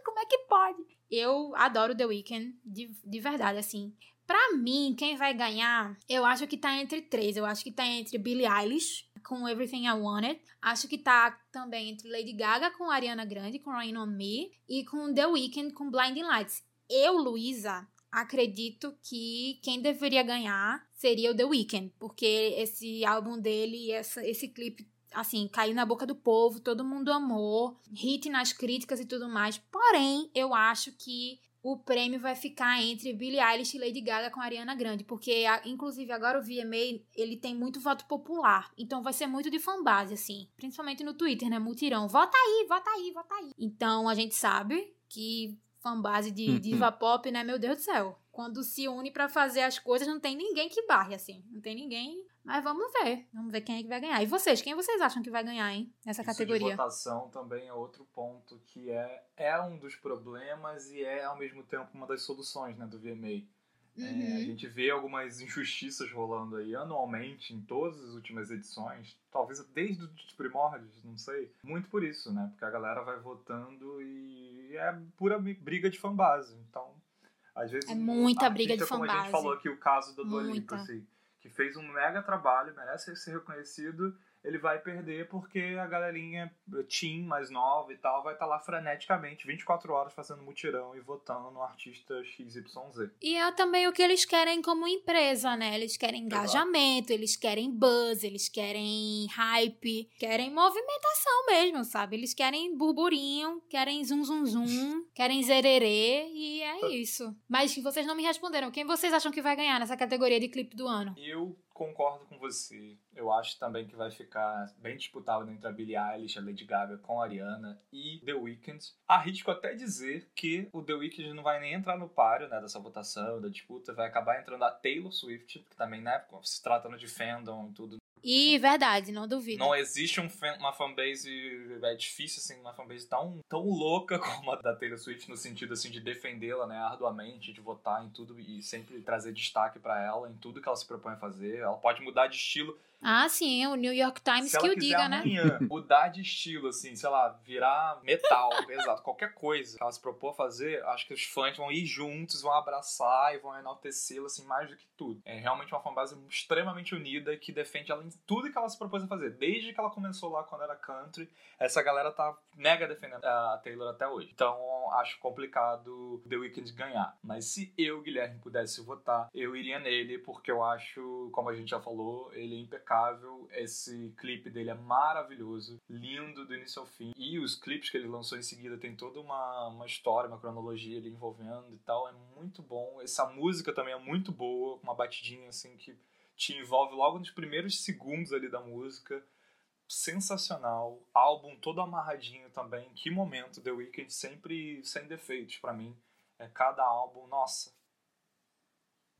como é que pode? Eu adoro The Weeknd, de, de verdade, assim. Pra mim, quem vai ganhar, eu acho que tá entre três. Eu acho que tá entre Billie Eilish com Everything I Wanted. Acho que tá também entre Lady Gaga com Ariana Grande, com Rain On Me. E com The Weeknd com Blinding Lights. Eu, Luísa, acredito que quem deveria ganhar seria o The Weeknd. Porque esse álbum dele, essa, esse clipe assim, caiu na boca do povo, todo mundo amou, hit nas críticas e tudo mais. Porém, eu acho que o prêmio vai ficar entre Billie Eilish e Lady Gaga com Ariana Grande, porque inclusive agora o VMA, ele tem muito voto popular, então vai ser muito de fanbase assim, principalmente no Twitter, né, mutirão, vota aí, vota aí, vota aí. Então a gente sabe que fanbase de Uhum. diva pop, né, meu Deus do céu. Quando se une pra fazer as coisas, não tem ninguém que barre assim, não tem ninguém mas vamos ver. Vamos ver quem é que vai ganhar. E vocês, quem vocês acham que vai ganhar, hein? Nessa Isso de categoria. votação também é outro ponto que é, é um dos problemas e é ao mesmo tempo uma das soluções né, do VMA. É, a Uhum. gente vê algumas injustiças rolando aí anualmente em todas as últimas edições, talvez desde os primórdios, não sei. Muito por isso, né? Porque a galera vai votando e é pura briga de fanbase. Então, às vezes. É muita briga de artista, Como a gente fanbase. falou aqui, o caso do Dua Lipa, Muita. assim, que fez um mega trabalho, merece ser reconhecido. Ele vai perder porque a galerinha teen mais nova e tal vai estar lá freneticamente 24 horas fazendo mutirão e votando no artista XYZ. E é também o que eles querem como empresa, né? Eles querem engajamento, eles querem buzz, eles querem hype, querem movimentação mesmo, sabe? Eles querem burburinho, querem zum zum zum, <laughs> querem zererê e é isso. Mas vocês não me responderam. Quem vocês acham que vai ganhar nessa categoria de clipe do ano? Eu concordo com você. Eu acho também que vai ficar bem disputado entre a Billie Eilish, a Lady Gaga com a Ariana e The Weeknd. Arrisco até dizer que o The Weeknd não vai nem entrar no páreo né, dessa votação, da disputa. Vai acabar entrando a Taylor Swift, que também, né, se tratando de fandom e tudo, E verdade, não duvido. Não existe um fan- uma fanbase. É difícil, assim, uma fanbase tão, tão louca <laughs> como a da Taylor Swift, no sentido, assim, de defendê-la, né, arduamente, de votar em tudo e sempre trazer destaque pra ela, em tudo que ela se propõe a fazer. Ela pode mudar de estilo. Ah, sim, o New York Times se que o diga, né? amanhã mudar de estilo, assim, sei lá, virar metal, <laughs> exato, qualquer coisa que ela se propôs a fazer, acho que os fãs vão ir juntos, vão abraçar e vão enaltecê-la, assim, mais do que tudo. É realmente uma fanbase extremamente unida que defende ela em tudo que ela se propôs a fazer. Desde que ela começou lá quando era country, essa galera tá mega defendendo a Taylor até hoje. Então, acho complicado The Weeknd ganhar. Mas se eu, Guilherme, pudesse votar, eu iria nele, porque eu acho, como a gente já falou, ele é impecável. Esse clipe dele é maravilhoso, lindo do início ao fim. E os clipes que ele lançou em seguida tem toda uma, uma história, uma cronologia ali envolvendo e tal. É muito bom. Essa música também é muito boa, uma batidinha assim que te envolve logo nos primeiros segundos ali da música. Sensacional. Álbum todo amarradinho também. Que momento. The Weeknd sempre sem defeitos pra mim. É cada álbum, nossa.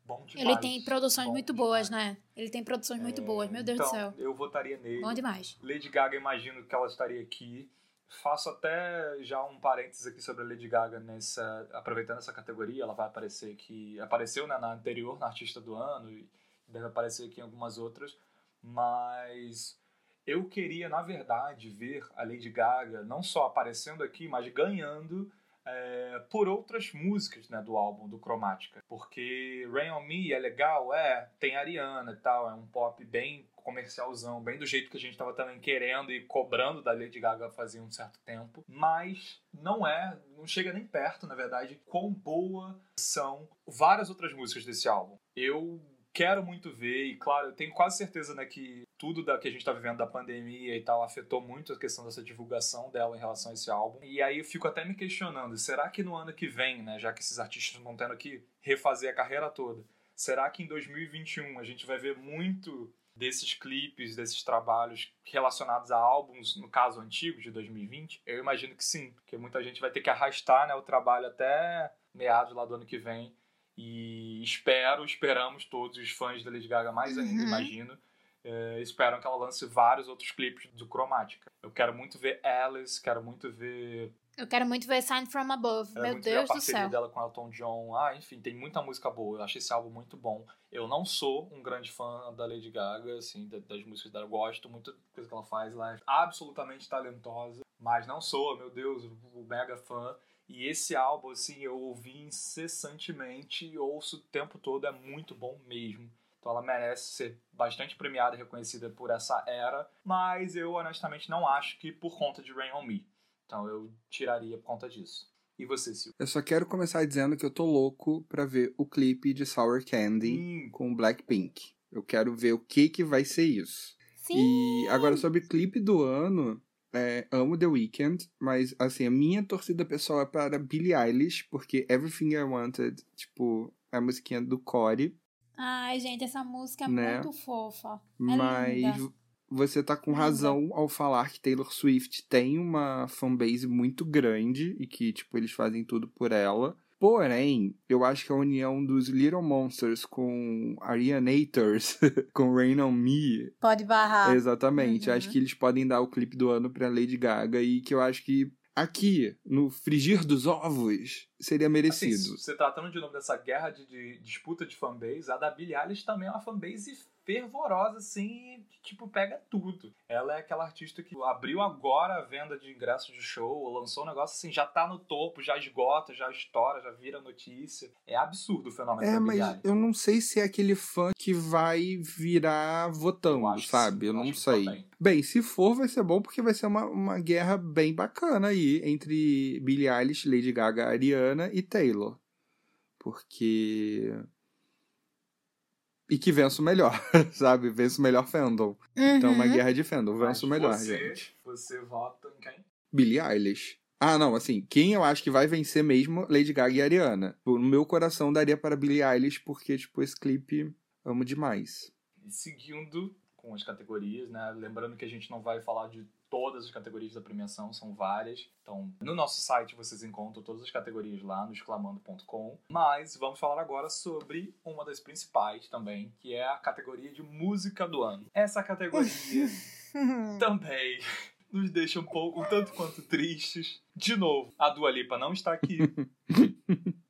Bom demais. Ele tem produções Bom muito demais. boas, né? Ele tem produções muito É, boas, meu Deus então, do céu. Eu votaria nele. Bom demais. Lady Gaga, imagino que ela estaria aqui. Faço até já um parênteses aqui sobre a Lady Gaga nessa. Aproveitando essa categoria, ela vai aparecer aqui. Apareceu né, na anterior, na artista do ano. E, deve aparecer aqui em algumas outras, mas eu queria, na verdade, ver a Lady Gaga não só aparecendo aqui, mas ganhando é, por outras músicas né, do álbum, do Cromática. Porque Rain On Me é legal, é, tem Ariana e tal, é um pop bem comercialzão, bem do jeito que a gente estava também querendo e cobrando da Lady Gaga fazia um certo tempo, mas não é, não chega nem perto, na verdade, quão boa são várias outras músicas desse álbum. Eu quero muito ver, e claro, eu tenho quase certeza né, que tudo da, que a gente está vivendo da pandemia e tal afetou muito a questão dessa divulgação dela em relação a esse álbum. E aí eu fico até me questionando, será que no ano que vem, né, já que esses artistas estão tendo que refazer a carreira toda, será que em 2021 a gente vai ver muito desses clipes, desses trabalhos relacionados a álbuns, no caso antigos de 2020? Eu imagino que sim, porque muita gente vai ter que arrastar né, o trabalho até meados lá do ano que vem. E espero, esperamos todos os fãs da Lady Gaga mais ainda, uhum. imagino, é, esperam que ela lance vários outros clipes do Cromática. Eu quero muito ver Alice, quero muito ver eu quero muito ver Sign From Above. Meu Deus do céu. a parceria dela com Elton John. Ah, enfim, tem muita música boa. Eu achei esse álbum muito bom. Eu não sou um grande fã da Lady Gaga, assim, das músicas dela. Eu gosto muito da coisa que ela faz. Ela é absolutamente talentosa. Mas não sou, meu Deus, o mega fã. E esse álbum, assim, eu ouvi incessantemente, ouço o tempo todo, é muito bom mesmo. Então ela merece ser bastante premiada e reconhecida por essa era, mas eu honestamente não acho que por conta de Rain On Me. Então eu tiraria por conta disso. E você, Silvio? Eu só quero começar dizendo que eu tô louco pra ver o clipe de Sour Candy hum. com Blackpink. Eu quero ver o que que vai ser isso. Sim. E agora sobre o clipe do ano, é, amo The Weeknd, mas assim, a minha torcida pessoal é para Billie Eilish, porque Everything I Wanted, tipo, é a musiquinha do Corey. Ai, gente, essa música é né? muito fofa. É mas linda você tá com razão ao falar que Taylor Swift tem uma fanbase muito grande e que, tipo, eles fazem tudo por ela. Porém, eu acho que a união dos Little Monsters com Arianators, <laughs> com Rain On Me... Pode barrar. Exatamente. Uhum. Acho que eles podem dar o clipe do ano pra Lady Gaga e que eu acho que aqui, no frigir dos ovos, seria merecido. Assim, você tratando de novo dessa guerra de, de, disputa de fanbase, a da Billie Eilish também é uma fanbase fervorosa, assim, tipo, pega tudo. Ela é aquela artista que abriu agora a venda de ingressos de show, lançou um negócio assim, já tá no topo, já esgota, já estoura, já vira notícia. É absurdo o fenômeno É, mas eu não sei se é aquele fã que vai virar votando, sabe? Eu, eu não sei. Bem, se for, vai ser bom porque vai ser uma, uma guerra bem bacana aí entre Billie Eilish, Lady Gaga, Ariana e Taylor. Porque e que vença o melhor, <laughs> sabe? Vença o melhor fandom. Uhum. Então, uma guerra de fandom, vença o melhor, você, gente. Você vota em quem? Billie Eilish. Ah, não, assim, quem eu acho que vai vencer mesmo, Lady Gaga e Ariana. No meu coração daria para Billie Eilish, porque, tipo, esse clipe amo demais. E seguindo com as categorias, né? Lembrando que a gente não vai falar de todas as categorias da premiação, são várias. Então, no nosso site vocês encontram todas as categorias lá no exclamando.com. Mas vamos falar agora sobre uma das principais também, que é a categoria de música do ano. Essa categoria <laughs> também nos deixa um pouco, um tanto quanto tristes. De novo, a Dua Lipa não está aqui. <laughs>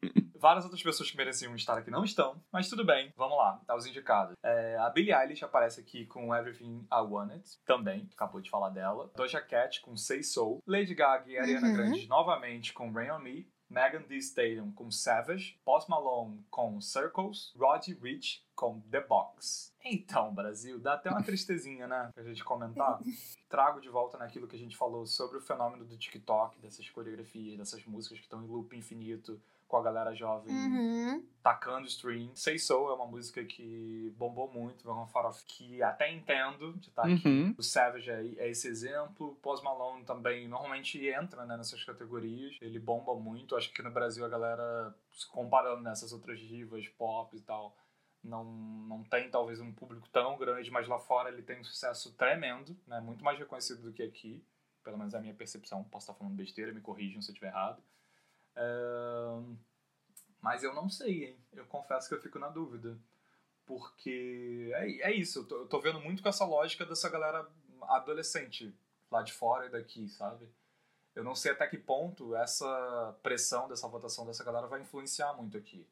Várias outras pessoas que mereciam estar aqui não estão, mas tudo bem, vamos lá, tá os indicados. É, a Billie Eilish aparece aqui com Everything I Wanted, também, acabou de falar dela. Doja Cat com Say Soul. Lady Gaga e Ariana uhum. Grande novamente com Rain On Me. Megan Thee Stallion com Savage, Post Malone com Circles, Roddy Rich com The Box. Então, Brasil, dá até uma tristezinha, né? Pra gente comentar. <laughs> Trago de volta naquilo que a gente falou sobre o fenômeno do TikTok, dessas coreografias, dessas músicas que estão em loop infinito com a galera jovem uhum. tacando stream. Say So é uma música que bombou muito, é uma farofa que até entendo de estar tá aqui. Uhum. O Savage é, é, esse exemplo. Post Malone também normalmente entra né, nessas categorias. Ele bomba muito. Acho que no Brasil a galera, comparando nessas outras divas pop e tal, não, não tem talvez um público tão grande, mas lá fora ele tem um sucesso tremendo, né? muito mais reconhecido do que aqui. Pelo menos é a minha percepção. Posso estar falando besteira, me corrijam se eu estiver errado mas eu não sei, hein? Eu confesso que eu fico na dúvida. Porque é, é isso, eu tô, eu tô vendo muito com essa lógica dessa galera adolescente lá de fora e daqui, sabe? Eu não sei até que ponto essa pressão dessa votação dessa galera vai influenciar muito aqui.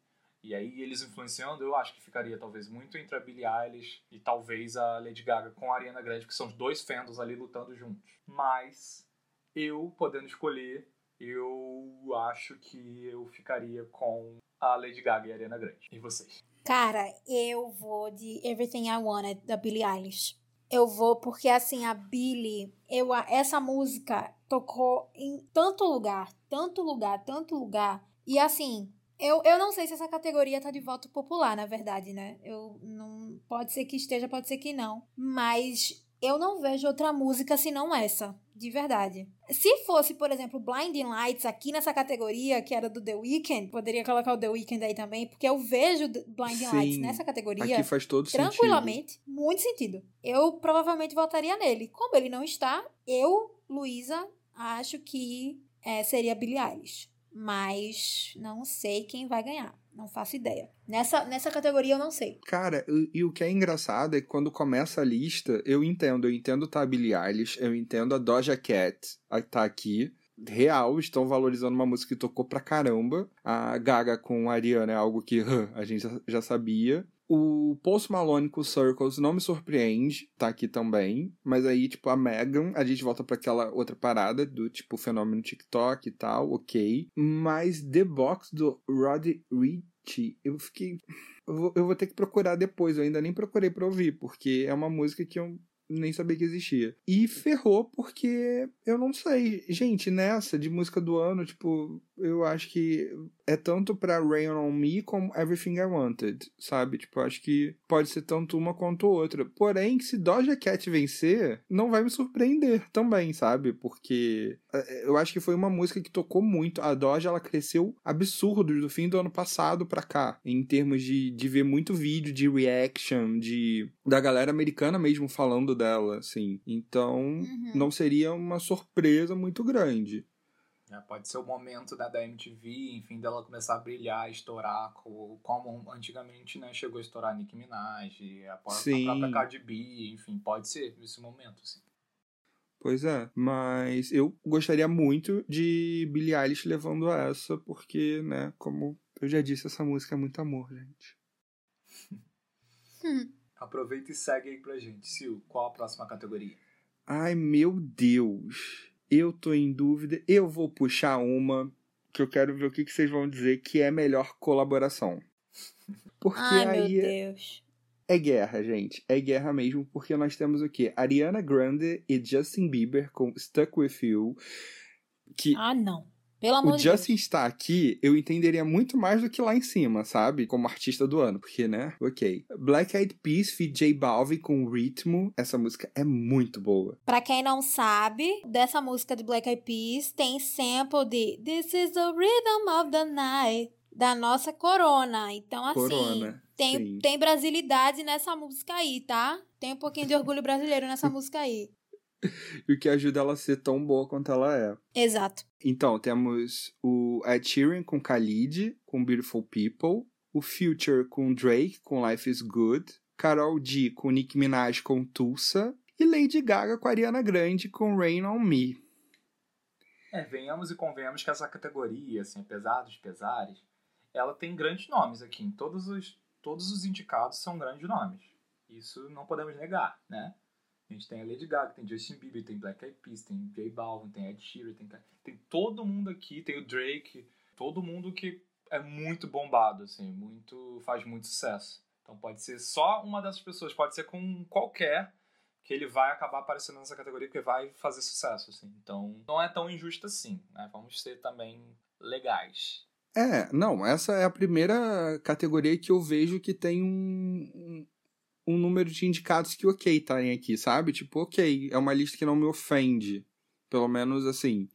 E aí eles influenciando, eu acho que ficaria talvez muito entre a Billie Eilish e talvez a Lady Gaga com a Ariana Grande, que são os dois fandoms ali lutando juntos. Mas eu, podendo escolher, eu acho que eu ficaria com a Lady Gaga e a Ariana Grande. E vocês? Cara, eu vou de Everything I Wanted, da Billie Eilish. Eu vou porque, assim, a Billie, eu, essa música tocou em tanto lugar, tanto lugar, tanto lugar. E, assim, eu, eu não sei se essa categoria tá de voto popular, na verdade, né? Eu não. Pode ser que esteja, pode ser que não. Mas eu não vejo outra música senão essa, de verdade. Se fosse, por exemplo, Blinding Lights aqui nessa categoria, que era do The Weeknd, poderia colocar o The Weeknd aí também, porque eu vejo Blinding Sim, Lights nessa categoria aqui faz todo tranquilamente, sentido. muito sentido. Eu provavelmente votaria nele. Como ele não está, eu, Luísa, acho que é, seria Billie Eilish. Mas não sei quem vai ganhar. Não faço ideia. Nessa, nessa categoria eu não sei. Cara, e, e, o que é engraçado é que quando começa a lista, eu entendo. Eu entendo tá a Billie Eilish, eu entendo a Doja Cat tá aqui. Real, estão valorizando uma música que tocou pra caramba. A Gaga com a Ariana é algo que <laughs> a gente já sabia. O Post Malone com Circles não me surpreende, tá aqui também. Mas aí, tipo, a Megan, a gente volta para aquela outra parada do tipo fenômeno TikTok e tal, ok. Mas The Box do Roddy Ricci, eu fiquei. Eu vou, eu vou ter que procurar depois, eu ainda nem procurei pra ouvir, porque é uma música que eu nem sabia que existia. E ferrou porque eu não sei. Gente, nessa de música do ano, tipo, eu acho que é tanto pra Rain On Me como Everything I Wanted, sabe? Tipo, acho que pode ser tanto uma quanto outra. Porém, se Doja Cat vencer, não vai me surpreender também, sabe? Porque é, eu acho que foi uma música que tocou muito. A Doja, ela cresceu absurdo do fim do ano passado pra cá, em termos de, de ver muito vídeo de reaction, de da galera americana mesmo falando dela, assim. Então, uhum. não seria uma surpresa muito grande. É, pode ser o momento né, da MTV, enfim, dela começar a brilhar, estourar, como antigamente né, chegou a estourar Nicki Minaj, a, a própria Cardi B, enfim, pode ser esse momento, sim. Pois é, mas eu gostaria muito de Billie Eilish levando essa, porque, né, como eu já disse, essa música é muito amor, gente. Hum. Aproveita e segue aí pra gente. Sil, qual a próxima categoria? Ai, meu Deus. Eu tô em dúvida. Eu vou puxar uma que eu quero ver o que, que vocês vão dizer que é melhor colaboração. <laughs> Porque Ai, aí meu é Deus. É guerra, gente. É guerra mesmo, porque nós temos o quê? Ariana Grande e Justin Bieber com Stuck With You. Que ah, não. Pelo amor o de Justin Deus. está aqui, eu entenderia muito mais do que lá em cima, sabe? Como artista do ano, porque, né? Ok. Black Eyed Peas feat J Balvin com Ritmo. Essa música é muito boa. Pra quem não sabe, dessa música de Black Eyed Peas tem sample de This is the rhythm of the night da nossa corona. Então, assim, corona, tem, tem brasilidade nessa música aí, tá? Tem um pouquinho de orgulho brasileiro nessa <laughs> música aí. <laughs> e o que ajuda ela a ser tão boa quanto ela é. Exato. Então, temos o Ed Sheeran com Khalid, com Beautiful People, o Future com Drake, com Life is Good, Carol D com Nicki Minaj com Tulsa e Lady Gaga com Ariana Grande com Rain on Me. É, venhamos e convenhamos que essa categoria, assim, apesar dos pesares, ela tem grandes nomes aqui. Em todos os, todos os indicados são grandes nomes. Isso não podemos negar, né? A gente tem a Lady Gaga, tem Justin Bieber, tem Black Eyed Peas, tem J Balvin, tem Ed Sheeran, tem, tem todo mundo aqui, tem o Drake, todo mundo que é muito bombado, assim, muito faz muito sucesso. Então pode ser só uma dessas pessoas, pode ser com qualquer que ele vai acabar aparecendo nessa categoria porque vai fazer sucesso, assim. Então não é tão injusto assim, né? Vamos ser também legais. É, não, essa é a primeira categoria que eu vejo que tem um, um número de indicados que ok estarem aqui, sabe? Tipo, ok, é uma lista que não me ofende. Pelo menos assim,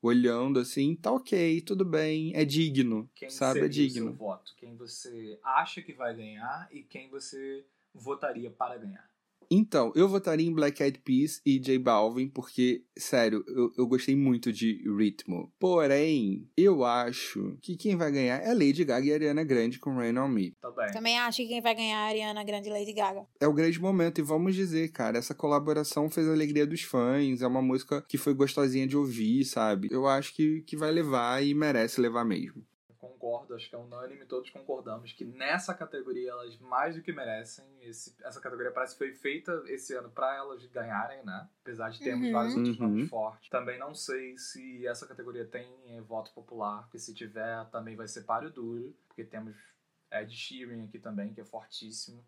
olhando assim, tá ok, tudo bem, é digno, quem sabe? É digno. Seu voto? Quem você acha que vai ganhar e quem você votaria para ganhar? Então, eu votaria em Black Eyed Peas e J Balvin, porque, sério, eu, eu gostei muito de ritmo. Porém, eu acho que quem vai ganhar é Lady Gaga e Ariana Grande com Rain On Me. Também. Também acho que quem vai ganhar é Ariana Grande e Lady Gaga. É o grande momento, e vamos dizer, cara, essa colaboração fez a alegria dos fãs, é uma música que foi gostosinha de ouvir, sabe? Eu acho que, que vai levar e merece levar mesmo. Concordo, acho que é unânime, todos concordamos que nessa categoria elas mais do que merecem. Esse, essa categoria parece que foi feita esse ano para elas ganharem, né? Apesar de termos Uhum. vários outros Uhum. nomes fortes. Também não sei se essa categoria tem eh, voto popular, porque se tiver também vai ser páreo duro, porque temos Ed Sheeran aqui também, que é fortíssimo.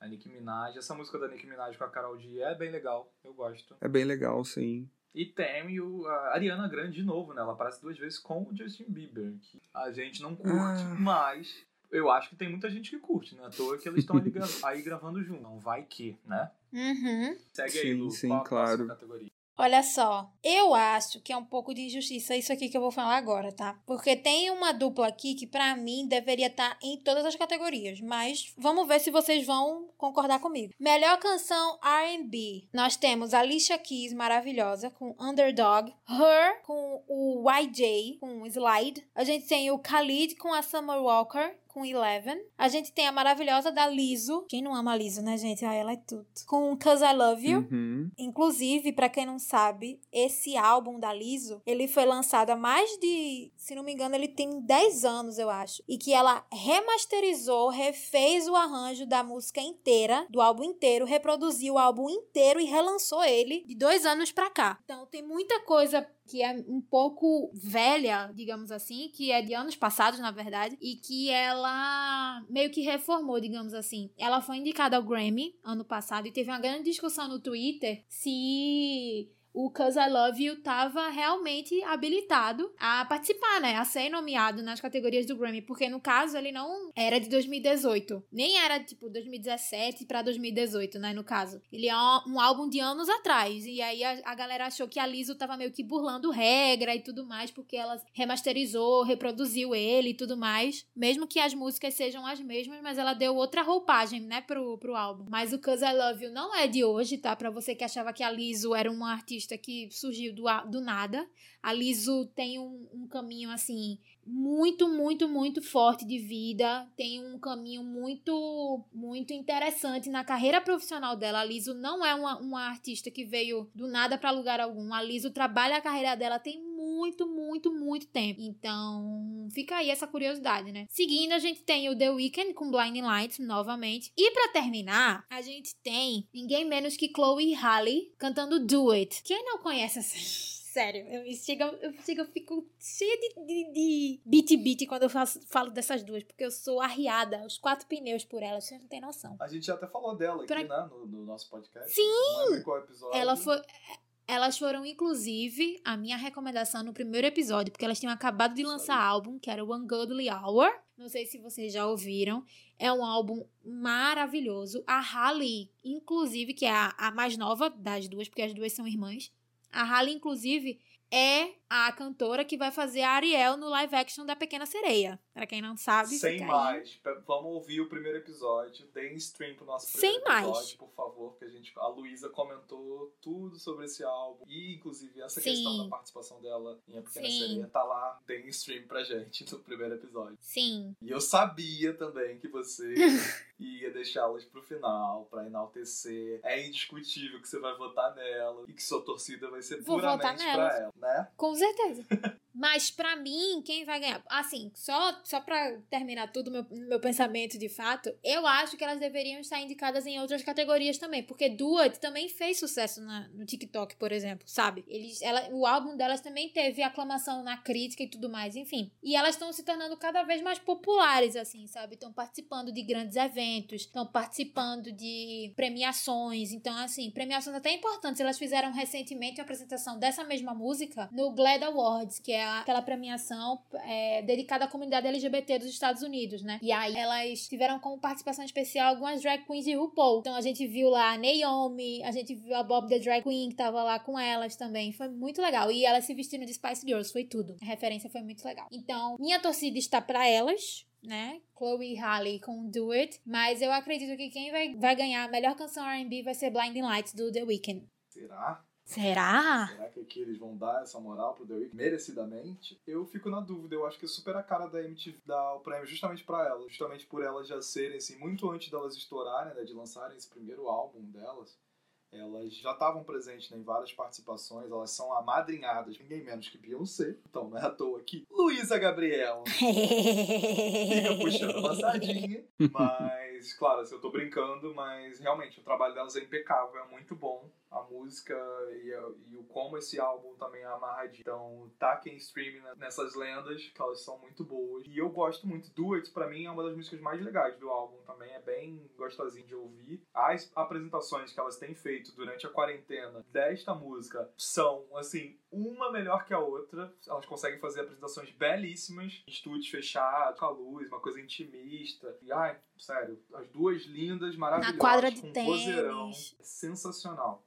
A Nicki Minaj. Essa música da Nicki Minaj com a Carol D é bem legal, eu gosto. É bem legal, sim. E tem o, a Ariana Grande de novo, né? Ela aparece duas vezes com o Justin Bieber, que a gente não curte, Ah. mas eu acho que tem muita gente que curte, né? À toa que eles estão <laughs> gra- aí gravando junto. Não vai que, né? Uhum. Segue aí, Sim, Lu. sim, qual claro. categoria? Olha só, eu acho que é um pouco de injustiça isso aqui que eu vou falar agora, tá? Porque tem uma dupla aqui que pra mim deveria estar em todas as categorias, mas vamos ver se vocês vão concordar comigo. Melhor canção R&B. Nós temos Alicia Keys maravilhosa com Underdog, Her com o YJ com Slide. A gente tem o Khalid com a Summer Walker com Eleven. A gente tem a maravilhosa da Liso. Quem não ama a Liso, né, gente? Ah, ela é tudo. Com Cause I Love You. Uhum. Inclusive, pra quem não sabe, esse álbum da Liso, ele foi lançado há mais de, se não me engano, ele tem 10 anos, eu acho. E que ela remasterizou, refez o arranjo da música inteira, do álbum inteiro, reproduziu o álbum inteiro e relançou ele de dois anos pra cá. Então tem muita coisa que é um pouco velha, digamos assim, que é de anos passados, na verdade, e que ela meio que reformou, digamos assim. Ela foi indicada ao Grammy ano passado e teve uma grande discussão no Twitter se o Cause I Love You tava realmente habilitado a participar, né? A ser nomeado nas categorias do Grammy, porque no caso ele não era de 2018, nem era tipo 2017 pra 2018, né? No caso, ele é um álbum de anos atrás, e aí a, a galera achou que a Lizzo tava meio que burlando regra e tudo mais, porque ela remasterizou, reproduziu ele e tudo mais, mesmo que as músicas sejam as mesmas, mas ela deu outra roupagem, né, pro, pro álbum. Mas o Cause I Love You não é de hoje, tá? Pra você que achava que a Lizzo era uma artista que surgiu do, do nada. A Lizzo tem um, um caminho, assim, muito, muito, muito forte de vida. Tem um caminho muito, muito interessante na carreira profissional dela. A Lizzo não é uma, uma artista que veio do nada pra lugar algum. A Lizzo trabalha a carreira dela tem muito, muito, muito tempo. Então, fica aí essa curiosidade, né? Seguindo, a gente tem o The Weeknd com Blinding Lights, novamente. E pra terminar, a gente tem ninguém menos que Chloe Halle cantando Do It. Quem não conhece essa... <laughs> Sério, eu, me chega, eu, chega, eu fico cheia de, de, de beat-beat quando eu faço- falo dessas duas, porque eu sou arriada, os quatro pneus por elas, vocês não tem noção. A gente até falou dela aqui, Pra- né? No, no nosso podcast. Sim! Não qual episódio. Ela foi. Elas foram, inclusive, a minha recomendação no primeiro episódio, porque elas tinham acabado de lançar álbum, que era o Ungodly Hour. Não sei se vocês já ouviram. É um álbum maravilhoso. A Halle, inclusive, que é a, a mais nova das duas, porque as duas são irmãs. A Halle, inclusive, é a cantora que vai fazer a Ariel no live action da Pequena Sereia. Pra quem não sabe, Sem aí. mais, Pe- vamos ouvir o primeiro episódio. Deem stream pro nosso Sem primeiro mais. episódio, por favor, porque a gente, a Luísa comentou tudo sobre esse álbum e inclusive essa Sim. questão da participação dela em A Pequena Sim. Sereia tá lá. Deem stream pra gente no primeiro episódio. Sim. E eu sabia também que você <laughs> ia deixá-las pro final pra enaltecer. É indiscutível que você vai votar nela e que sua torcida vai ser Vou puramente pra ela, né? Com ずれてるです Mas pra mim, quem vai ganhar? Assim, só, só pra terminar tudo meu, meu pensamento de fato, eu acho que elas deveriam estar indicadas em outras categorias também. Porque Duet também fez sucesso na- no TikTok, por exemplo, sabe? Eles, ela, o álbum delas também teve aclamação na crítica e tudo mais, enfim. E elas estão se tornando cada vez mais populares, assim, sabe? Estão participando de grandes eventos, estão participando de premiações. Então, assim, premiações até importantes. Elas fizeram recentemente uma apresentação dessa mesma música no GLAAD Awards, que é aquela premiação é, dedicada à comunidade LGBT dos Estados Unidos, né? E aí elas tiveram como participação especial algumas drag queens de RuPaul. Então a gente viu lá a Naomi, a gente viu a Bob the Drag Queen que tava lá com elas também. Foi muito legal. E elas se vestiram de Spice Girls, foi tudo. A referência foi muito legal. Então, minha torcida está pra elas, né? Chloe Halle com Do It. Mas eu acredito que quem vai, vai ganhar a melhor canção R&B vai ser Blinding Lights do The Weeknd. Será? Será? Será que aqui eles vão dar essa moral pro The Weeknd merecidamente? Eu fico na dúvida, eu acho que é super a cara da MTV dar o prêmio justamente pra elas, justamente por elas já serem assim, muito antes delas estourarem, né, de lançarem esse primeiro álbum delas. Elas já estavam presentes né, em várias participações, elas são amadrinhadas, ninguém menos que Beyoncé. Então não é à toa aqui. Luísa Gabriela. <laughs> Fica puxando uma sardinha. Mas, claro, assim, eu tô brincando, mas realmente o trabalho delas é impecável, é muito bom. A música e, e o como esse álbum também é amarradinho. Então, taquem streaming nessas lendas, que elas são muito boas. E eu gosto muito. Do It, pra mim, é uma das músicas mais legais do álbum também. É bem gostosinho de ouvir. As apresentações que elas têm feito durante a quarentena desta música são, assim, uma melhor que a outra. Elas conseguem fazer apresentações belíssimas, estúdios fechados, com a luz, uma coisa intimista. E, ai, sério, as duas lindas, maravilhosas. Na quadra de com tênis. vozeirão. Sensacional.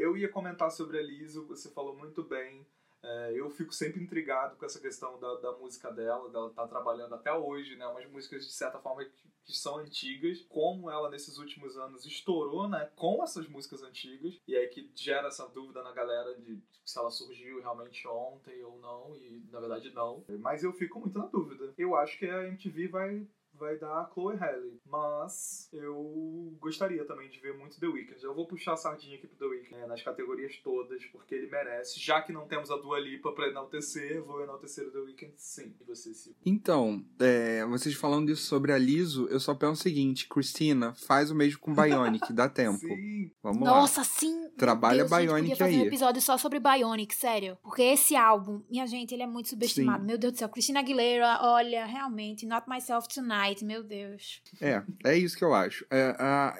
Eu ia comentar sobre a Liso, você falou muito bem. É, eu fico sempre intrigado com essa questão da, da música dela, dela tá trabalhando até hoje, né? Umas músicas de certa forma que, que, são antigas, como ela nesses últimos anos estourou, né? Com essas músicas antigas, e aí que gera essa dúvida na galera de se ela surgiu realmente ontem ou não, e na verdade não. Mas eu fico muito na dúvida. Eu acho que a MTV vai vai dar a Chloe Haley. Mas eu gostaria também de ver muito The Weeknd. Eu vou puxar a sardinha aqui pro The Weeknd né, nas categorias todas, porque ele merece. Já que não temos a Dua Lipa pra enaltecer, vou enaltecer o The Weeknd sim. E você, Silvio? Então, é, vocês falando isso sobre a Liso, eu só penso o seguinte, Cristina, faz o mesmo com Bionic, dá <laughs> tempo. Sim. Vamos Nossa, lá. sim! Trabalha Deus, gente, Bionic podia fazer aí. um episódio só sobre Bionic, sério. Porque esse álbum, minha gente, ele é muito subestimado. Sim. Meu Deus do céu. Christina Aguilera, olha, realmente, Not Myself Tonight, meu Deus. É, é isso que eu acho. É,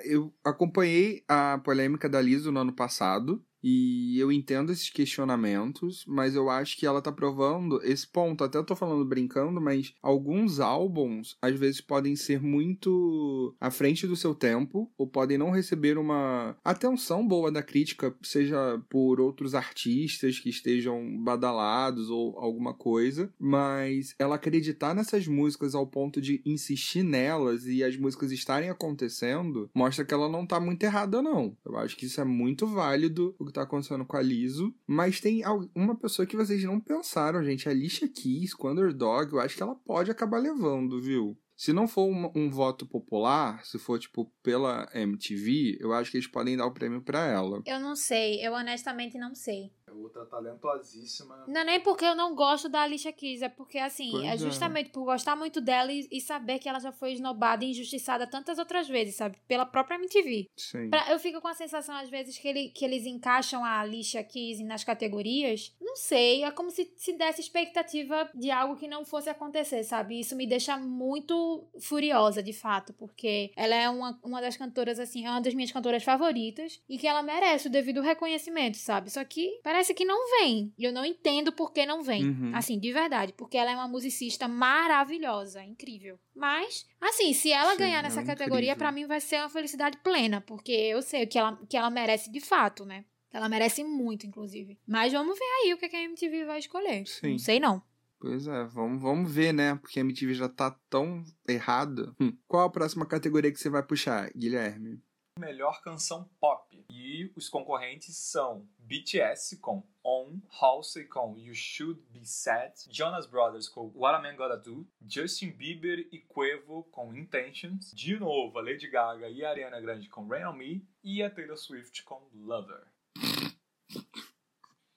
eu acompanhei a polêmica da Liso no ano passado. E eu entendo esses questionamentos, mas eu acho que ela tá provando esse ponto. Até eu tô falando brincando, mas alguns álbuns às vezes podem ser muito à frente do seu tempo, ou podem não receber uma atenção boa da crítica, seja por outros artistas que estejam badalados ou alguma coisa, mas ela acreditar nessas músicas ao ponto de insistir nelas e as músicas estarem acontecendo, mostra que ela não tá muito errada, não. Eu acho que isso é muito válido que tá acontecendo com a Liso, mas tem uma pessoa que vocês não pensaram, gente, a Alicia Keys, com Underdog, eu acho que ela pode acabar levando, viu? Se não for um, um voto popular, se for, tipo, pela MTV, eu acho que eles podem dar o prêmio pra ela. Eu não sei, eu honestamente não sei. É outra talentosíssima. Não é nem porque eu não gosto da Alicia Keys, é porque, assim, Pois é é. justamente por gostar muito dela e, e saber que ela já foi esnobada e injustiçada tantas outras vezes, sabe? Pela própria MTV. Sim. Pra- eu fico com a sensação, às vezes, que, ele, que eles encaixam a Alicia Keys nas categorias. Não sei, é como se se desse expectativa de algo que não fosse acontecer, sabe? Isso me deixa muito furiosa, de fato, porque ela é uma, uma das cantoras, assim, é uma das minhas cantoras favoritas e que ela merece o devido reconhecimento, sabe? Só que parece que não vem. E eu não entendo por que não vem. Uhum. Assim, de verdade, porque ela é uma musicista maravilhosa, incrível. Mas, assim, se ela Sim, ganhar nessa é categoria, pra mim vai ser uma felicidade plena, porque eu sei que ela, que ela merece de fato, né? Ela merece muito, inclusive. Mas vamos ver aí o que, que a MTV vai escolher. Sim. Não sei, não. Pois é, vamos, vamos ver, né? Porque a MTV já tá tão errada. Hum. Qual a próxima categoria que você vai puxar, Guilherme? Melhor canção pop. E os concorrentes são BTS com On, Halsey com You Should Be Sad, Jonas Brothers com What a Man Gotta Do, Justin Bieber e Quavo com Intentions, de novo a Lady Gaga e a Ariana Grande com Rain On Me e a Taylor Swift com Lover.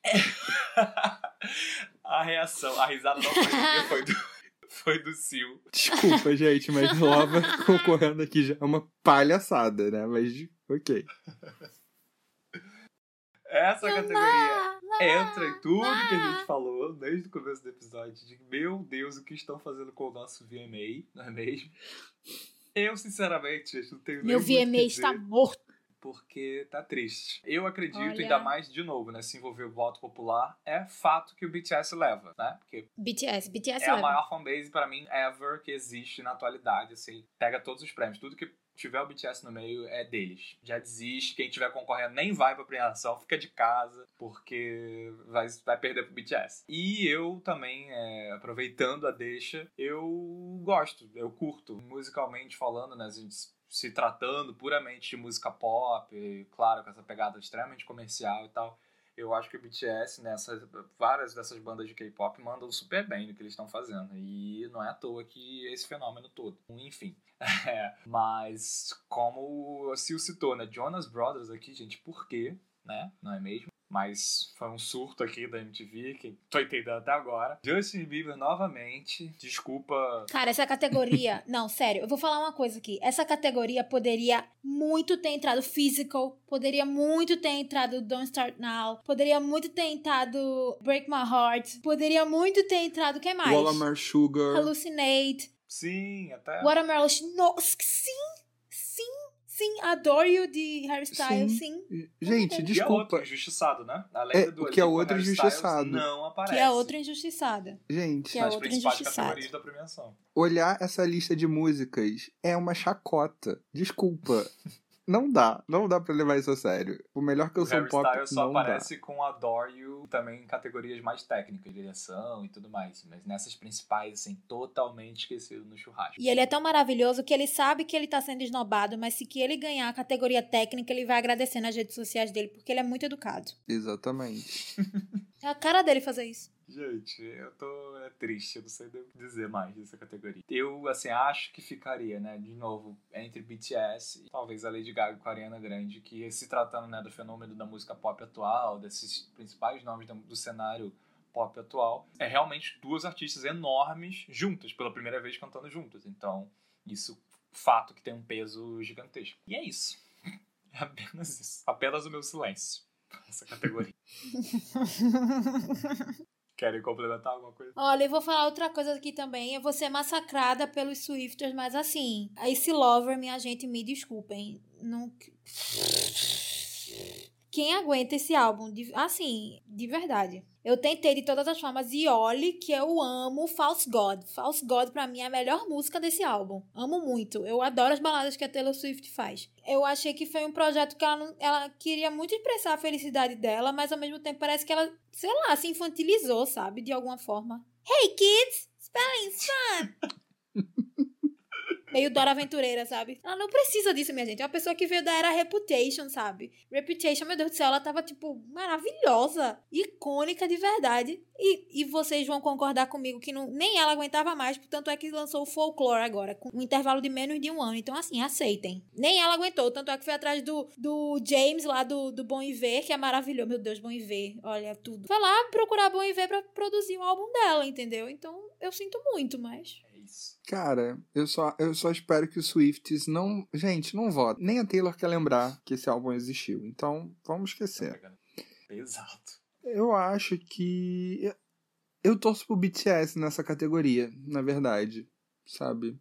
<laughs> a reação, a risada não foi foi do, foi do Sil. Desculpa, <laughs> gente, mas Lova concorrendo aqui já é uma palhaçada, né? Mas, ok. Essa categoria entra em tudo que a gente falou desde o começo do episódio de meu Deus, o que estão fazendo com o nosso VMA, não é mesmo? Eu, sinceramente, gente, não tenho Meu VMA está morto. Porque tá triste. Eu acredito, Olha. ainda mais de novo, né, se envolver o voto popular, é fato que o BTS leva, né? Porque BTS, BTS é a leva. maior fanbase pra mim ever que existe na atualidade, assim. Pega todos os prêmios, tudo que tiver o BTS no meio é deles. Já desiste, quem tiver concorrendo nem vai pra premiação, fica de casa, porque vai, vai perder pro BTS. E eu também, é, aproveitando a deixa, eu gosto, eu curto. Musicalmente falando, né, a gente se tratando puramente de música pop, e, claro, com essa pegada extremamente comercial e tal. eu acho que o BTS, nessas, várias dessas bandas de K-pop mandam super bem no que eles estão fazendo. E não é à toa que esse fenômeno todo. Enfim. <laughs> É, mas, como o Sil citou, né? Jonas Brothers aqui, gente, por quê? Né? Não é mesmo? Mas foi um surto aqui da MTV, que tô entendendo até agora. Justin Bieber novamente, desculpa. Cara, essa categoria. <laughs> não, sério, eu vou falar uma coisa aqui. Essa categoria poderia muito ter entrado Physical, poderia muito ter entrado Don't Start Now, poderia muito ter entrado Break My Heart, poderia muito ter entrado. O que mais? Watermelon Sugar. Hallucinate. Sim, até. Watermelon. Nossa, sim! Sim! Sim, Adore You de Harry Styles, sim. sim. Gente, E a desculpa. outra injustiçado, né? Além É, do que a Lipa, outra. Styles Não aparece. Que é outra injustiçada. Gente, Que é nas outra principais injustiçada. categorias da premiação. olhar essa lista de músicas é uma chacota. Desculpa. <laughs> Não dá, não dá pra levar isso a sério. O melhor O canção Harry pop Styles só não dá. aparece com Adore You também em categorias mais técnicas, direção e tudo mais. Mas nessas principais, assim, totalmente esquecido no churrasco. E ele é tão maravilhoso que ele sabe que ele tá sendo esnobado, mas se que ele ganhar a categoria técnica, ele vai agradecer nas redes sociais dele, porque ele é muito educado. Exatamente. É a cara dele fazer isso. Gente, eu tô é triste, eu não sei nem dizer mais dessa categoria. Eu, assim, acho que ficaria, né, de novo, entre BTS e talvez a Lady Gaga com a Ariana Grande, que se tratando, né, do fenômeno da música pop atual, desses principais nomes do cenário pop atual, é realmente duas artistas enormes juntas, pela primeira vez cantando juntas. Então, isso, fato que tem um peso gigantesco. E é isso. <laughs> É apenas isso. Apenas o meu silêncio. Essa categoria. <laughs> Querem complementar alguma coisa? Olha, eu vou falar outra coisa aqui também. Eu vou ser massacrada pelos Swifters, mas assim, esse Lover, minha gente, me desculpem. Não... Quem aguenta esse álbum? De- assim, de verdade. Eu tentei de todas as formas e olhe que eu amo False God. False God pra mim é a melhor música desse álbum. Amo muito. Eu adoro as baladas que a Taylor Swift faz. Eu achei que foi um projeto que ela, não- ela queria muito expressar a felicidade dela, mas ao mesmo tempo parece que ela, sei lá, se infantilizou, sabe? De alguma forma. Hey kids! Meio Dora Aventureira, sabe? Ela não precisa disso, minha gente. É uma pessoa que veio da era Reputation, sabe? Reputation, meu Deus do céu, ela tava, tipo, maravilhosa. Icônica de verdade. E, e vocês vão concordar comigo que não, nem ela aguentava mais, tanto é que lançou o Folklore agora, com um intervalo de menos de um ano. Então, assim, aceitem. Nem ela aguentou, tanto é que foi atrás do, do James lá do, do Bom Iver, que é maravilhoso. Meu Deus, Bom Iver, olha tudo. Foi lá procurar Bom Iver pra produzir o álbum dela, entendeu? Então, eu sinto muito, mas. Isso. Cara, eu só, eu só espero que os Swifts não. Gente, não votem. Nem a Taylor quer lembrar que esse álbum existiu. Então, vamos Tá esquecer. pegando pesado. Eu acho que. Eu torço pro BTS nessa categoria, na verdade. Sabe?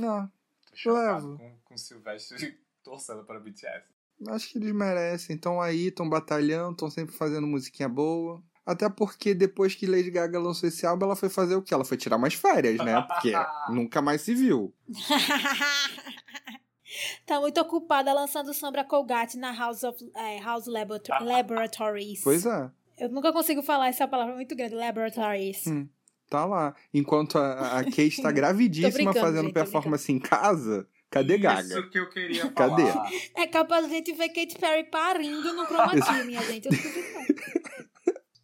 Ah, Tô Levo. com, com o Silvestre <laughs> torcendo para BTS. acho que eles merecem. Estão aí, estão batalhando, estão sempre fazendo musiquinha boa. Até porque depois que Lady Gaga lançou esse álbum, ela foi fazer o quê? Ela foi tirar umas férias, né? Porque <laughs> nunca mais se viu. tá muito ocupada lançando sombra Colgate na House of é, House Laborato- Laboratories. Pois é. Eu nunca consigo falar essa palavra muito grande, Laboratories. Hum. Tá lá. Enquanto a, a Kate tá <laughs> gravidíssima fazendo gente, performance em casa, cadê Gaga? Isso que eu queria Cadê? falar. É capaz de a gente ver Katy Perry parindo no Chroma minha gente. Eu. <laughs>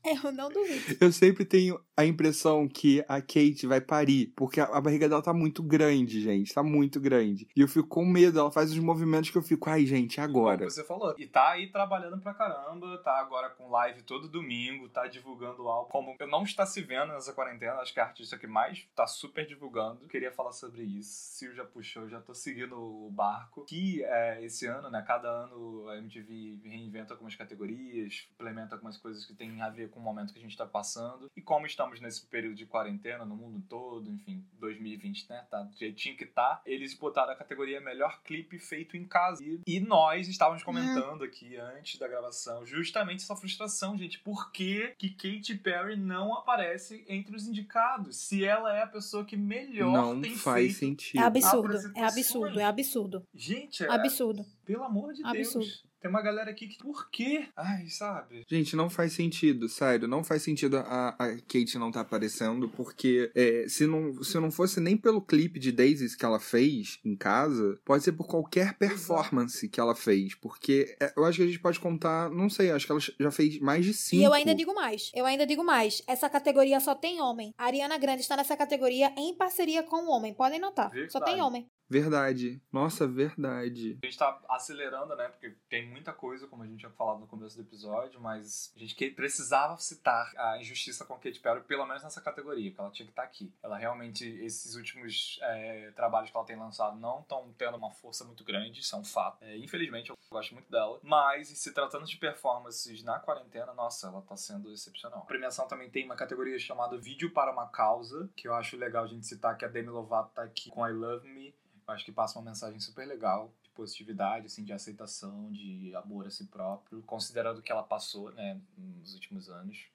<laughs> Eu não duvido. Eu sempre tenho a impressão que a Kate vai parir, porque a, a barriga dela tá muito grande, gente. Tá muito grande. E eu fico com medo, ela faz os movimentos que eu fico, ai, gente, agora. Como você falou. E tá aí trabalhando pra caramba, tá agora com live todo domingo, tá divulgando o álbum. Como eu não está se vendo nessa quarentena, acho que é a artista que mais tá super divulgando. Queria falar sobre isso. Sil já puxou, já tô seguindo o barco. Que é, esse ano, né, cada ano a MTV reinventa algumas categorias, implementa algumas coisas que tem a ver com o momento que a gente tá passando. E como estamos nesse período de quarentena no mundo todo, enfim, 2020, né, tá do jeitinho que tá, eles botaram a categoria melhor clipe feito em casa. E, e nós estávamos comentando aqui antes da gravação justamente essa frustração, gente. Por que, que Katy Perry não aparece entre os indicados? Se ela é a pessoa que melhor Não tem faz feito. sentido. É absurdo, é absurdo, é absurdo. Gente, é, Absurdo. pelo amor de Absurdo. Deus. Tem uma galera aqui que. Por quê? Ai, sabe? Gente, não faz sentido, sério. Não faz sentido a, a Kate não tá aparecendo, porque é, se, não, se não fosse nem pelo clipe de Daisies que ela fez em casa, pode ser por qualquer performance que ela fez. Porque é, eu acho que a gente pode contar, não sei, acho que ela já fez mais de cinco. E eu ainda digo mais. Eu ainda digo mais. Essa categoria só tem homem. A Ariana Grande está nessa categoria em parceria com o homem. Podem notar. Verdade. Só tem homem. Verdade. Nossa, verdade. A gente tá acelerando, né? Porque tem muita coisa, como a gente tinha falado no começo do episódio, mas a gente precisava citar a injustiça com a Katy Perry, pelo menos nessa categoria, que ela tinha que estar aqui. Ela realmente, esses últimos é, trabalhos que ela tem lançado não estão tendo uma força muito grande, isso é um fato. É, infelizmente, eu gosto muito dela. Mas, se tratando de performances na quarentena, nossa, ela tá sendo excepcional. A premiação também tem uma categoria chamada Vídeo para uma Causa, que eu acho legal a gente citar que a Demi Lovato tá aqui com I Love Me. Acho que passa uma mensagem super legal de positividade, assim, de aceitação, de amor a si próprio, considerando o que ela passou, né, nos últimos anos.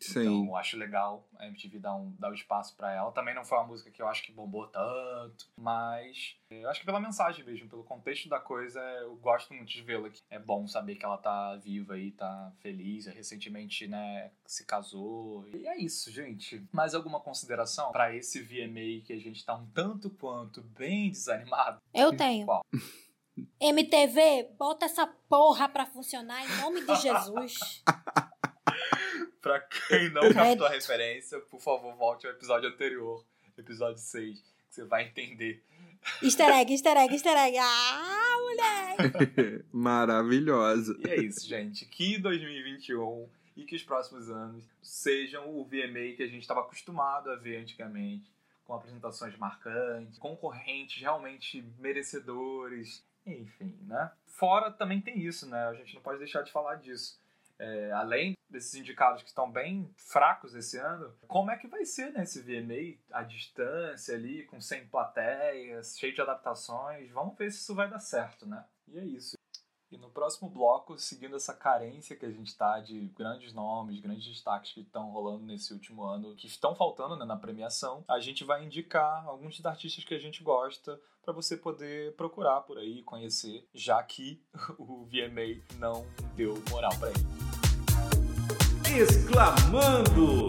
Sim. Então, eu acho legal a MTV dar um, dar um espaço pra ela. Também não foi uma música que eu acho que bombou tanto, mas eu acho que pela mensagem mesmo, pelo contexto da coisa, eu gosto muito de vê-la aqui. É bom saber que ela tá viva e tá feliz. Recentemente, né, se casou. E é isso, gente. Mais alguma consideração pra esse VMA que a gente tá um tanto quanto bem desanimado? Eu tenho. Qual? MTV, bota essa porra pra funcionar em nome de Jesus. <laughs> Pra quem não captou a referência, por favor, volte ao episódio anterior, episódio 6, que você vai entender. easter egg, easter egg, easter egg. Ah, moleque! <laughs> Maravilhosa. E é isso, gente. Que 2021 e que os próximos anos sejam o VMA que a gente estava acostumado a ver antigamente, com apresentações marcantes, concorrentes realmente merecedores, enfim, né? Fora também tem isso, né? A gente não pode deixar de falar disso. É, além desses indicados que estão bem fracos esse ano, como é que vai ser né, esse VMA à distância ali, com 100 plateias, cheio de adaptações? Vamos ver se isso vai dar certo, né? E é isso. E no próximo bloco, seguindo essa carência que a gente tá de grandes nomes, grandes destaques que estão rolando nesse último ano, que estão faltando né, na premiação, a gente vai indicar alguns dos artistas que a gente gosta para você poder procurar por aí, conhecer, já que <laughs> o VMA não deu moral para ele. Exclamando!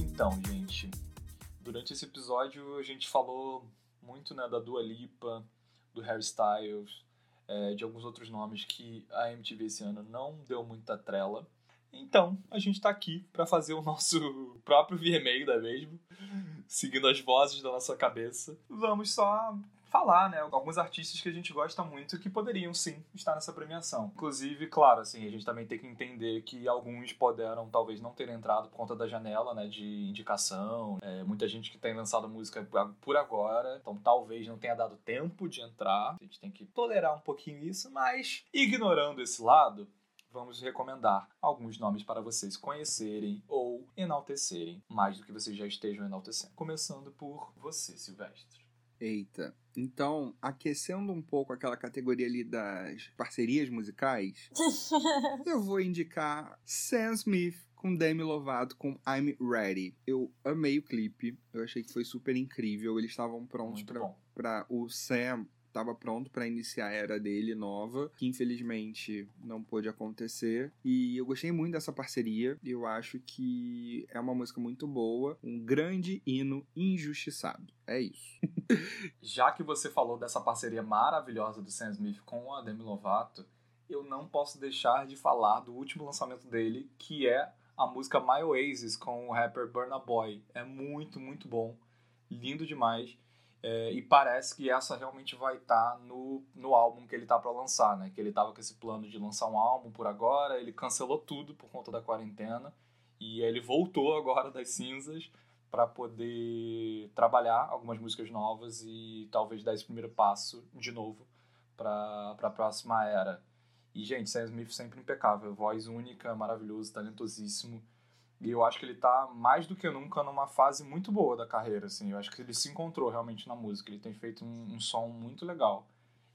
Então, gente, durante esse episódio a gente falou muito né, da Dua Lipa, do Harry Styles, é, de alguns outros nomes que a MTV esse ano não deu muita trela. Então, a gente tá aqui para fazer o nosso <laughs> próprio VMA, é mesmo? Seguindo as vozes da nossa cabeça. Vamos só falar, né? Alguns artistas que a gente gosta muito que poderiam sim estar nessa premiação. Inclusive, claro, assim, a gente também tem que entender que alguns puderam talvez não ter entrado por conta da janela, né? De indicação. É, muita gente que tem lançado música por agora, então talvez não tenha dado tempo de entrar. A gente tem que tolerar um pouquinho isso, mas ignorando esse lado, vamos recomendar alguns nomes para vocês conhecerem ou enaltecerem mais do que vocês já estejam enaltecendo. Começando por você, Silvestre. Eita. Então, aquecendo um pouco aquela categoria ali das parcerias musicais, <laughs> eu vou indicar Sam Smith com Demi Lovato com I'm Ready. Eu amei o clipe, eu achei que foi super incrível. Eles estavam prontos pra o Sam estava pronto para iniciar a era dele nova, que infelizmente não pôde acontecer. E eu gostei muito dessa parceria. Eu acho que é uma música muito boa, um grande hino injustiçado. É isso. <laughs> Já que você falou dessa parceria maravilhosa do Sam Smith com a Demi Lovato, eu não posso deixar de falar do último lançamento dele, que é a música My Oasis com o rapper Burna Boy. É muito, muito bom. Lindo demais. É, e parece que essa realmente vai estar no, no álbum que ele tá para lançar, né? Que ele tava com esse plano de lançar um álbum por agora, ele cancelou tudo por conta da quarentena e ele voltou agora das cinzas para poder trabalhar algumas músicas novas e talvez dar esse primeiro passo de novo para a próxima era. E, gente, Sam Smith sempre impecável, voz única, maravilhoso, talentosíssimo. E eu acho que ele tá mais do que nunca numa fase muito boa da carreira, assim. Eu acho que ele se encontrou realmente na música. Ele tem feito um, um som muito legal.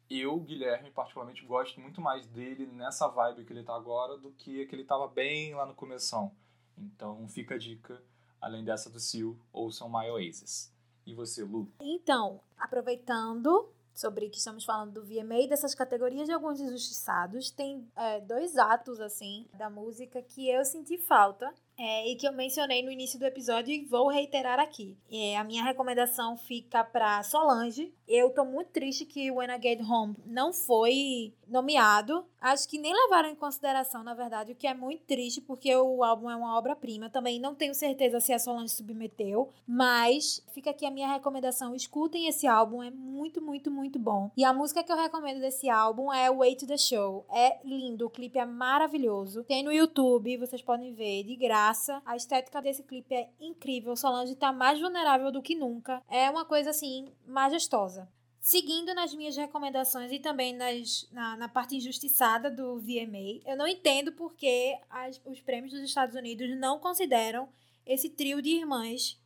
Eu, Guilherme, particularmente gosto muito mais dele nessa vibe que ele tá agora do que que ele tava bem lá no começão. Então, fica a dica, além dessa do Seal, ouçam My Oasis. E você, Lu? Então, aproveitando sobre que estamos falando do VMA, dessas categorias de alguns injustiçados. Tem é, dois atos, assim, da música que eu senti falta é, e que eu mencionei no início do episódio e vou reiterar aqui. É, a minha recomendação fica para Solange. Eu tô muito triste que When I Get Home não foi nomeado. Acho que nem levaram em consideração, na verdade, o que é muito triste, porque o álbum é uma obra-prima. Também não tenho certeza se a Solange submeteu, mas fica aqui a minha recomendação. Escutem esse álbum, é muito, muito, muito bom. E a música que eu recomendo desse álbum é Way to the Show. É lindo, o clipe é maravilhoso. Tem no YouTube, vocês podem ver de graça. A estética desse clipe é incrível. Solange tá mais vulnerável do que nunca. É uma coisa assim majestosa. Seguindo nas minhas recomendações e também nas, na, na parte injustiçada do VMA, eu não entendo porque as, os prêmios dos Estados Unidos não consideram esse trio de irmãs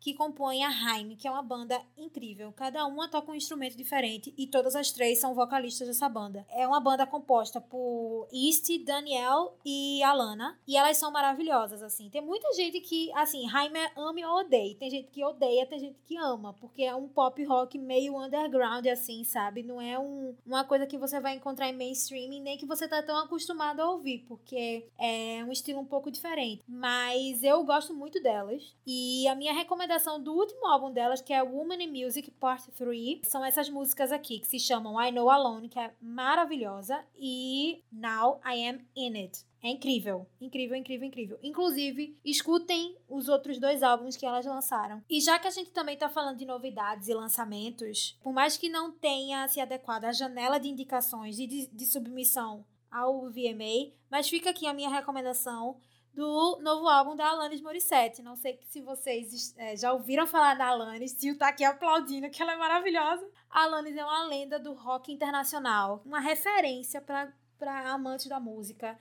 que compõem a Haim, que é uma banda incrível. Cada uma toca um instrumento diferente e todas as três são vocalistas dessa banda. É uma banda composta por East, Daniel e Alana, e elas são maravilhosas, assim. Tem muita gente que, assim, Haim é ame ou odeia. Tem gente que odeia, tem gente que ama, porque é um pop rock meio underground, assim, sabe? Não é um, uma coisa que você vai encontrar em mainstream, nem que você tá tão acostumado a ouvir, porque é um estilo um pouco diferente. Mas eu gosto muito delas, e a minha recomendação recomendação do último álbum delas, que é Woman in Music Part 3. São essas músicas aqui, que se chamam I Know Alone, que é maravilhosa, e Now I Am In It. É incrível, incrível, incrível, incrível. Inclusive, escutem os outros dois álbuns que elas lançaram. E já que a gente também tá falando de novidades e lançamentos, por mais que não tenha se adequado à janela de indicações e de, de submissão ao VMA, mas fica aqui a minha recomendação do novo álbum da Alanis Morissette. Não sei se vocês é, já ouviram falar da Alanis, Tio tá aqui aplaudindo que ela é maravilhosa. A Alanis é uma lenda do rock internacional, uma referência para amantes da música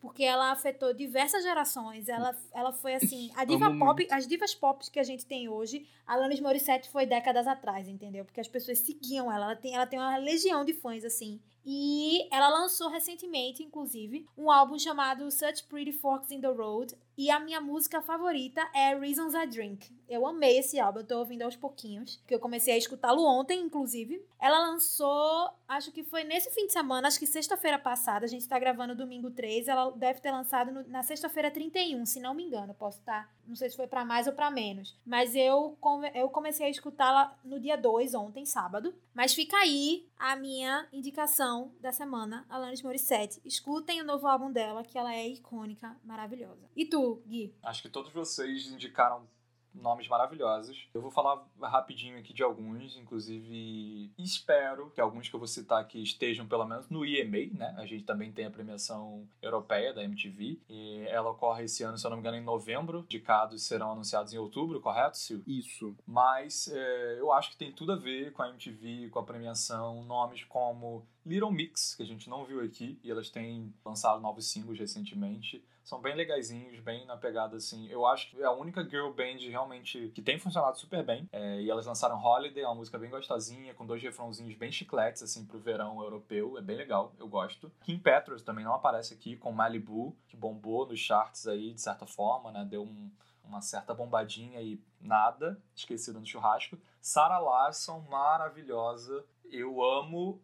porque ela afetou diversas gerações. Ela, ela foi assim, a diva pop, as divas pop que a gente tem hoje, a Alanis Morissette foi décadas atrás, entendeu? Porque as pessoas seguiam ela, ela tem, ela tem uma legião de fãs assim. E ela lançou recentemente, inclusive, um álbum chamado Such Pretty Forks in the Road. E a minha música favorita é Reasons I Drink. Eu amei esse álbum, eu tô ouvindo aos pouquinhos, que eu comecei a escutá-lo ontem, inclusive. Ela lançou, acho que foi nesse fim de semana, acho que sexta-feira passada, a gente tá gravando domingo 3, ela deve ter lançado no, na sexta-feira 31, se não me engano, posso estar, tá, não sei se foi para mais ou para menos. Mas eu, eu comecei a escutá-la no dia 2, ontem, sábado. Mas fica aí a minha indicação da semana, Alanis Morissette. Escutem o novo álbum dela, que ela é icônica, maravilhosa. E tu, Gui? Acho que todos vocês indicaram nomes maravilhosos. Eu vou falar rapidinho aqui de alguns, inclusive espero que alguns que eu vou citar aqui estejam pelo menos no EMA, né? A gente também tem a premiação europeia da MTV e ela ocorre esse ano, se eu não me engano, em novembro. Indicados serão anunciados em outubro, correto, Sil? Isso. Mas é, eu acho que tem tudo a ver com a MTV, com a premiação, nomes como Little Mix, que a gente não viu aqui, e elas têm lançado novos singles recentemente são bem legaisinhos, bem na pegada assim. Eu acho que é a única girl band realmente que tem funcionado super bem. É, e elas lançaram Holiday, uma música bem gostosinha, com dois refrãozinhos bem chicletes, assim, pro verão europeu. É bem legal, eu gosto. Kim Petras também não aparece aqui, com Malibu, que bombou nos charts aí, de certa forma, né? Deu um, uma certa bombadinha e nada, esquecida no churrasco. Sarah Larson, maravilhosa. Eu amo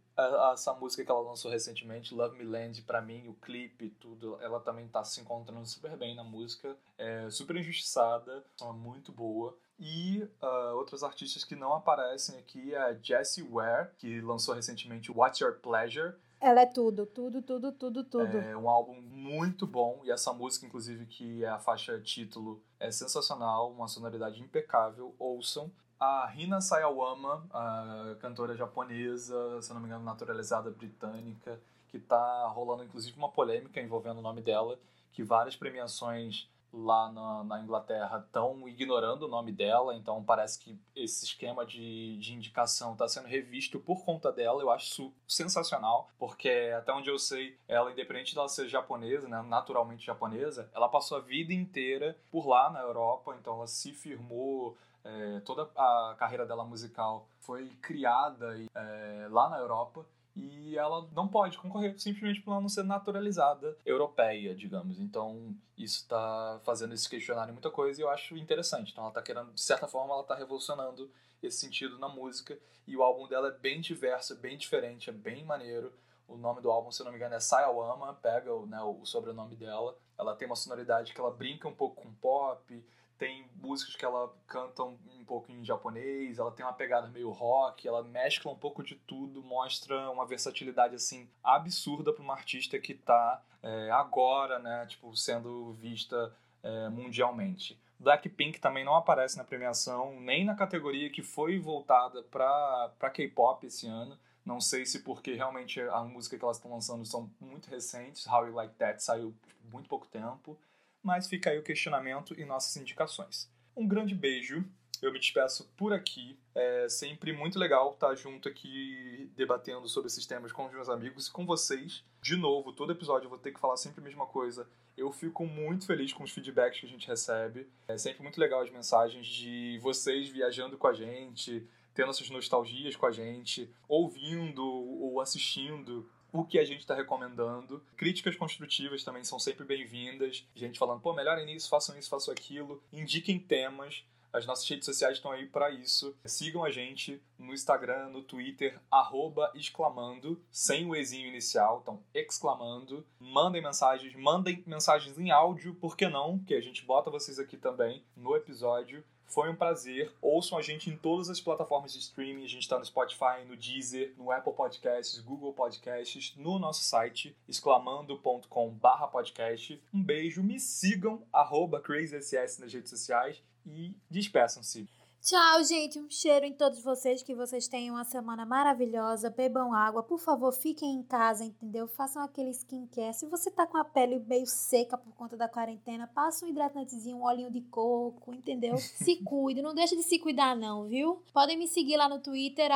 essa música que ela lançou recentemente, Love Me Land, para mim, o clipe, tudo, ela também tá se encontrando super bem na música, é super injustiçada, é muito boa. E uh, outros artistas que não aparecem aqui é a Jessie Ware, que lançou recentemente What's Your Pleasure. Ela é tudo, tudo, tudo, tudo, tudo. É um álbum muito bom e essa música, inclusive, que é a faixa título, é sensacional, uma sonoridade impecável. Ouçam a Rina Sayawama, a cantora japonesa, se não me engano, naturalizada britânica, que está rolando inclusive uma polêmica envolvendo o nome dela, que várias premiações lá na, na Inglaterra estão ignorando o nome dela, então parece que esse esquema de, de indicação está sendo revisto por conta dela. Eu acho isso sensacional, porque até onde eu sei, ela, independente dela ser japonesa, né, naturalmente japonesa, ela passou a vida inteira por lá na Europa, então ela se firmou é, toda a carreira dela musical foi criada é, lá na Europa. e ela não pode concorrer simplesmente por ela não ser naturalizada europeia, digamos. Então, isso está fazendo esse questionário muita coisa e eu acho interessante. Então, ela está querendo, de certa forma, ela está revolucionando esse sentido na música e o álbum dela é bem diverso, é bem diferente, é bem maneiro. O nome do álbum, se não me engano, é Sayawama, pega né, o sobrenome dela. Ela tem uma sonoridade que ela brinca um pouco com pop, tem músicas que ela canta um pouco em japonês, ela tem uma pegada meio rock, ela mescla um pouco de tudo, mostra uma versatilidade assim absurda para uma artista que está é, agora, né, tipo, sendo vista é, mundialmente. Blackpink também não aparece na premiação, nem na categoria que foi voltada para K-pop esse ano. Não sei se porque realmente a música que elas estão lançando são muito recentes. How You Like That saiu tipo, muito pouco tempo mas fica aí o questionamento e nossas indicações. Um grande beijo, eu me despeço por aqui. É sempre muito legal estar junto aqui debatendo sobre esses temas com os meus amigos e com vocês. De novo, todo episódio eu vou ter que falar sempre a mesma coisa. Eu fico muito feliz com os feedbacks que a gente recebe. É sempre muito legal as mensagens de vocês viajando com a gente, tendo essas nostalgias com a gente, ouvindo ou assistindo o que a gente está recomendando. Críticas construtivas também são sempre bem-vindas. Gente falando, pô, melhorem nisso, façam isso, façam aquilo. Indiquem temas. As nossas redes sociais estão aí para isso. Sigam a gente no Instagram, no Twitter, arroba exclamando, sem o ezinho inicial, então exclamando. Mandem mensagens, mandem mensagens em áudio, por que não? Que a gente bota vocês aqui também no episódio. Foi um prazer. Ouçam a gente em todas as plataformas de streaming. A gente está no Spotify, no Deezer, no Apple Podcasts, Google Podcasts, no nosso site exclamando.com/podcast. Um beijo, me sigam @crazyss nas redes sociais e despeçam-se. Tchau, gente. Um cheiro em todos vocês. Que vocês tenham uma semana maravilhosa. Bebam água. Por favor, fiquem em casa, entendeu? Façam aquele skincare. Se você tá com a pele meio seca por conta da quarentena, passa um hidratantezinho, um olhinho de coco, entendeu? <laughs> Se cuide. Não deixa de se cuidar, não, viu? Podem me seguir lá no Twitter,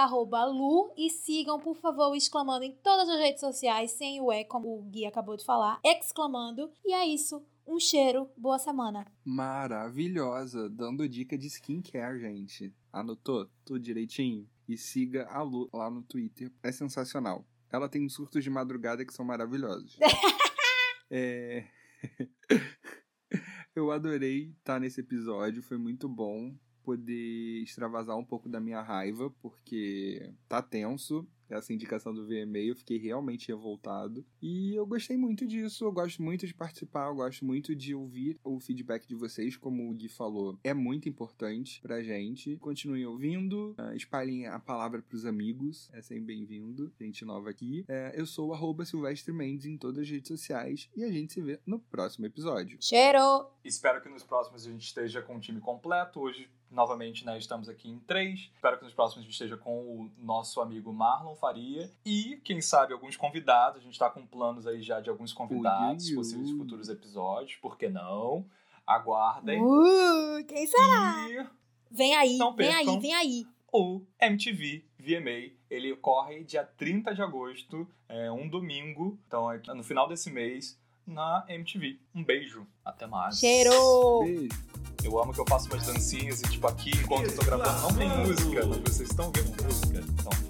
Lu. E sigam, por favor, exclamando em todas as redes sociais, sem o E, como o Gui acabou de falar. Exclamando. E é isso. Um cheiro, boa semana. Maravilhosa, dando dica de skincare, gente. Anotou tudo direitinho? E siga a Lu lá no Twitter. É sensacional. Ela tem surtos de madrugada que são maravilhosos. <laughs> é... <laughs> Eu adorei estar nesse episódio, foi muito bom poder extravasar um pouco da minha raiva, porque tá tenso essa indicação do VMA, eu fiquei realmente revoltado. E eu gostei muito disso, eu gosto muito de participar, eu gosto muito de ouvir o feedback de vocês, como o Gui falou, é muito importante pra gente. Continuem ouvindo, uh, espalhem a palavra pros amigos, é sempre bem-vindo, gente nova aqui. Uh, eu sou o Silvestre Mendes em todas as redes sociais e a gente se vê no próximo episódio. Cheiro! Espero que nos próximos a gente esteja com o time completo. Hoje novamente, né, estamos aqui em três. Espero que nos próximos a gente esteja com o nosso amigo Marlon Faria e, quem sabe, alguns convidados. A gente está com planos aí já de alguns convidados, ui, ui. possíveis futuros episódios. Por que não? Aguardem. Uh, quem será? E... Vem aí, vem aí, vem aí. O MTV VMA, ele ocorre dia 30 de agosto, é um domingo. Então, é no final desse mês, na MTV. Um beijo. Até mais. Cheiro! Beijo. Eu amo que eu faço umas dancinhas e, tipo, aqui, enquanto eu tô gravando, não tem música, mas vocês estão ouvindo música. Então,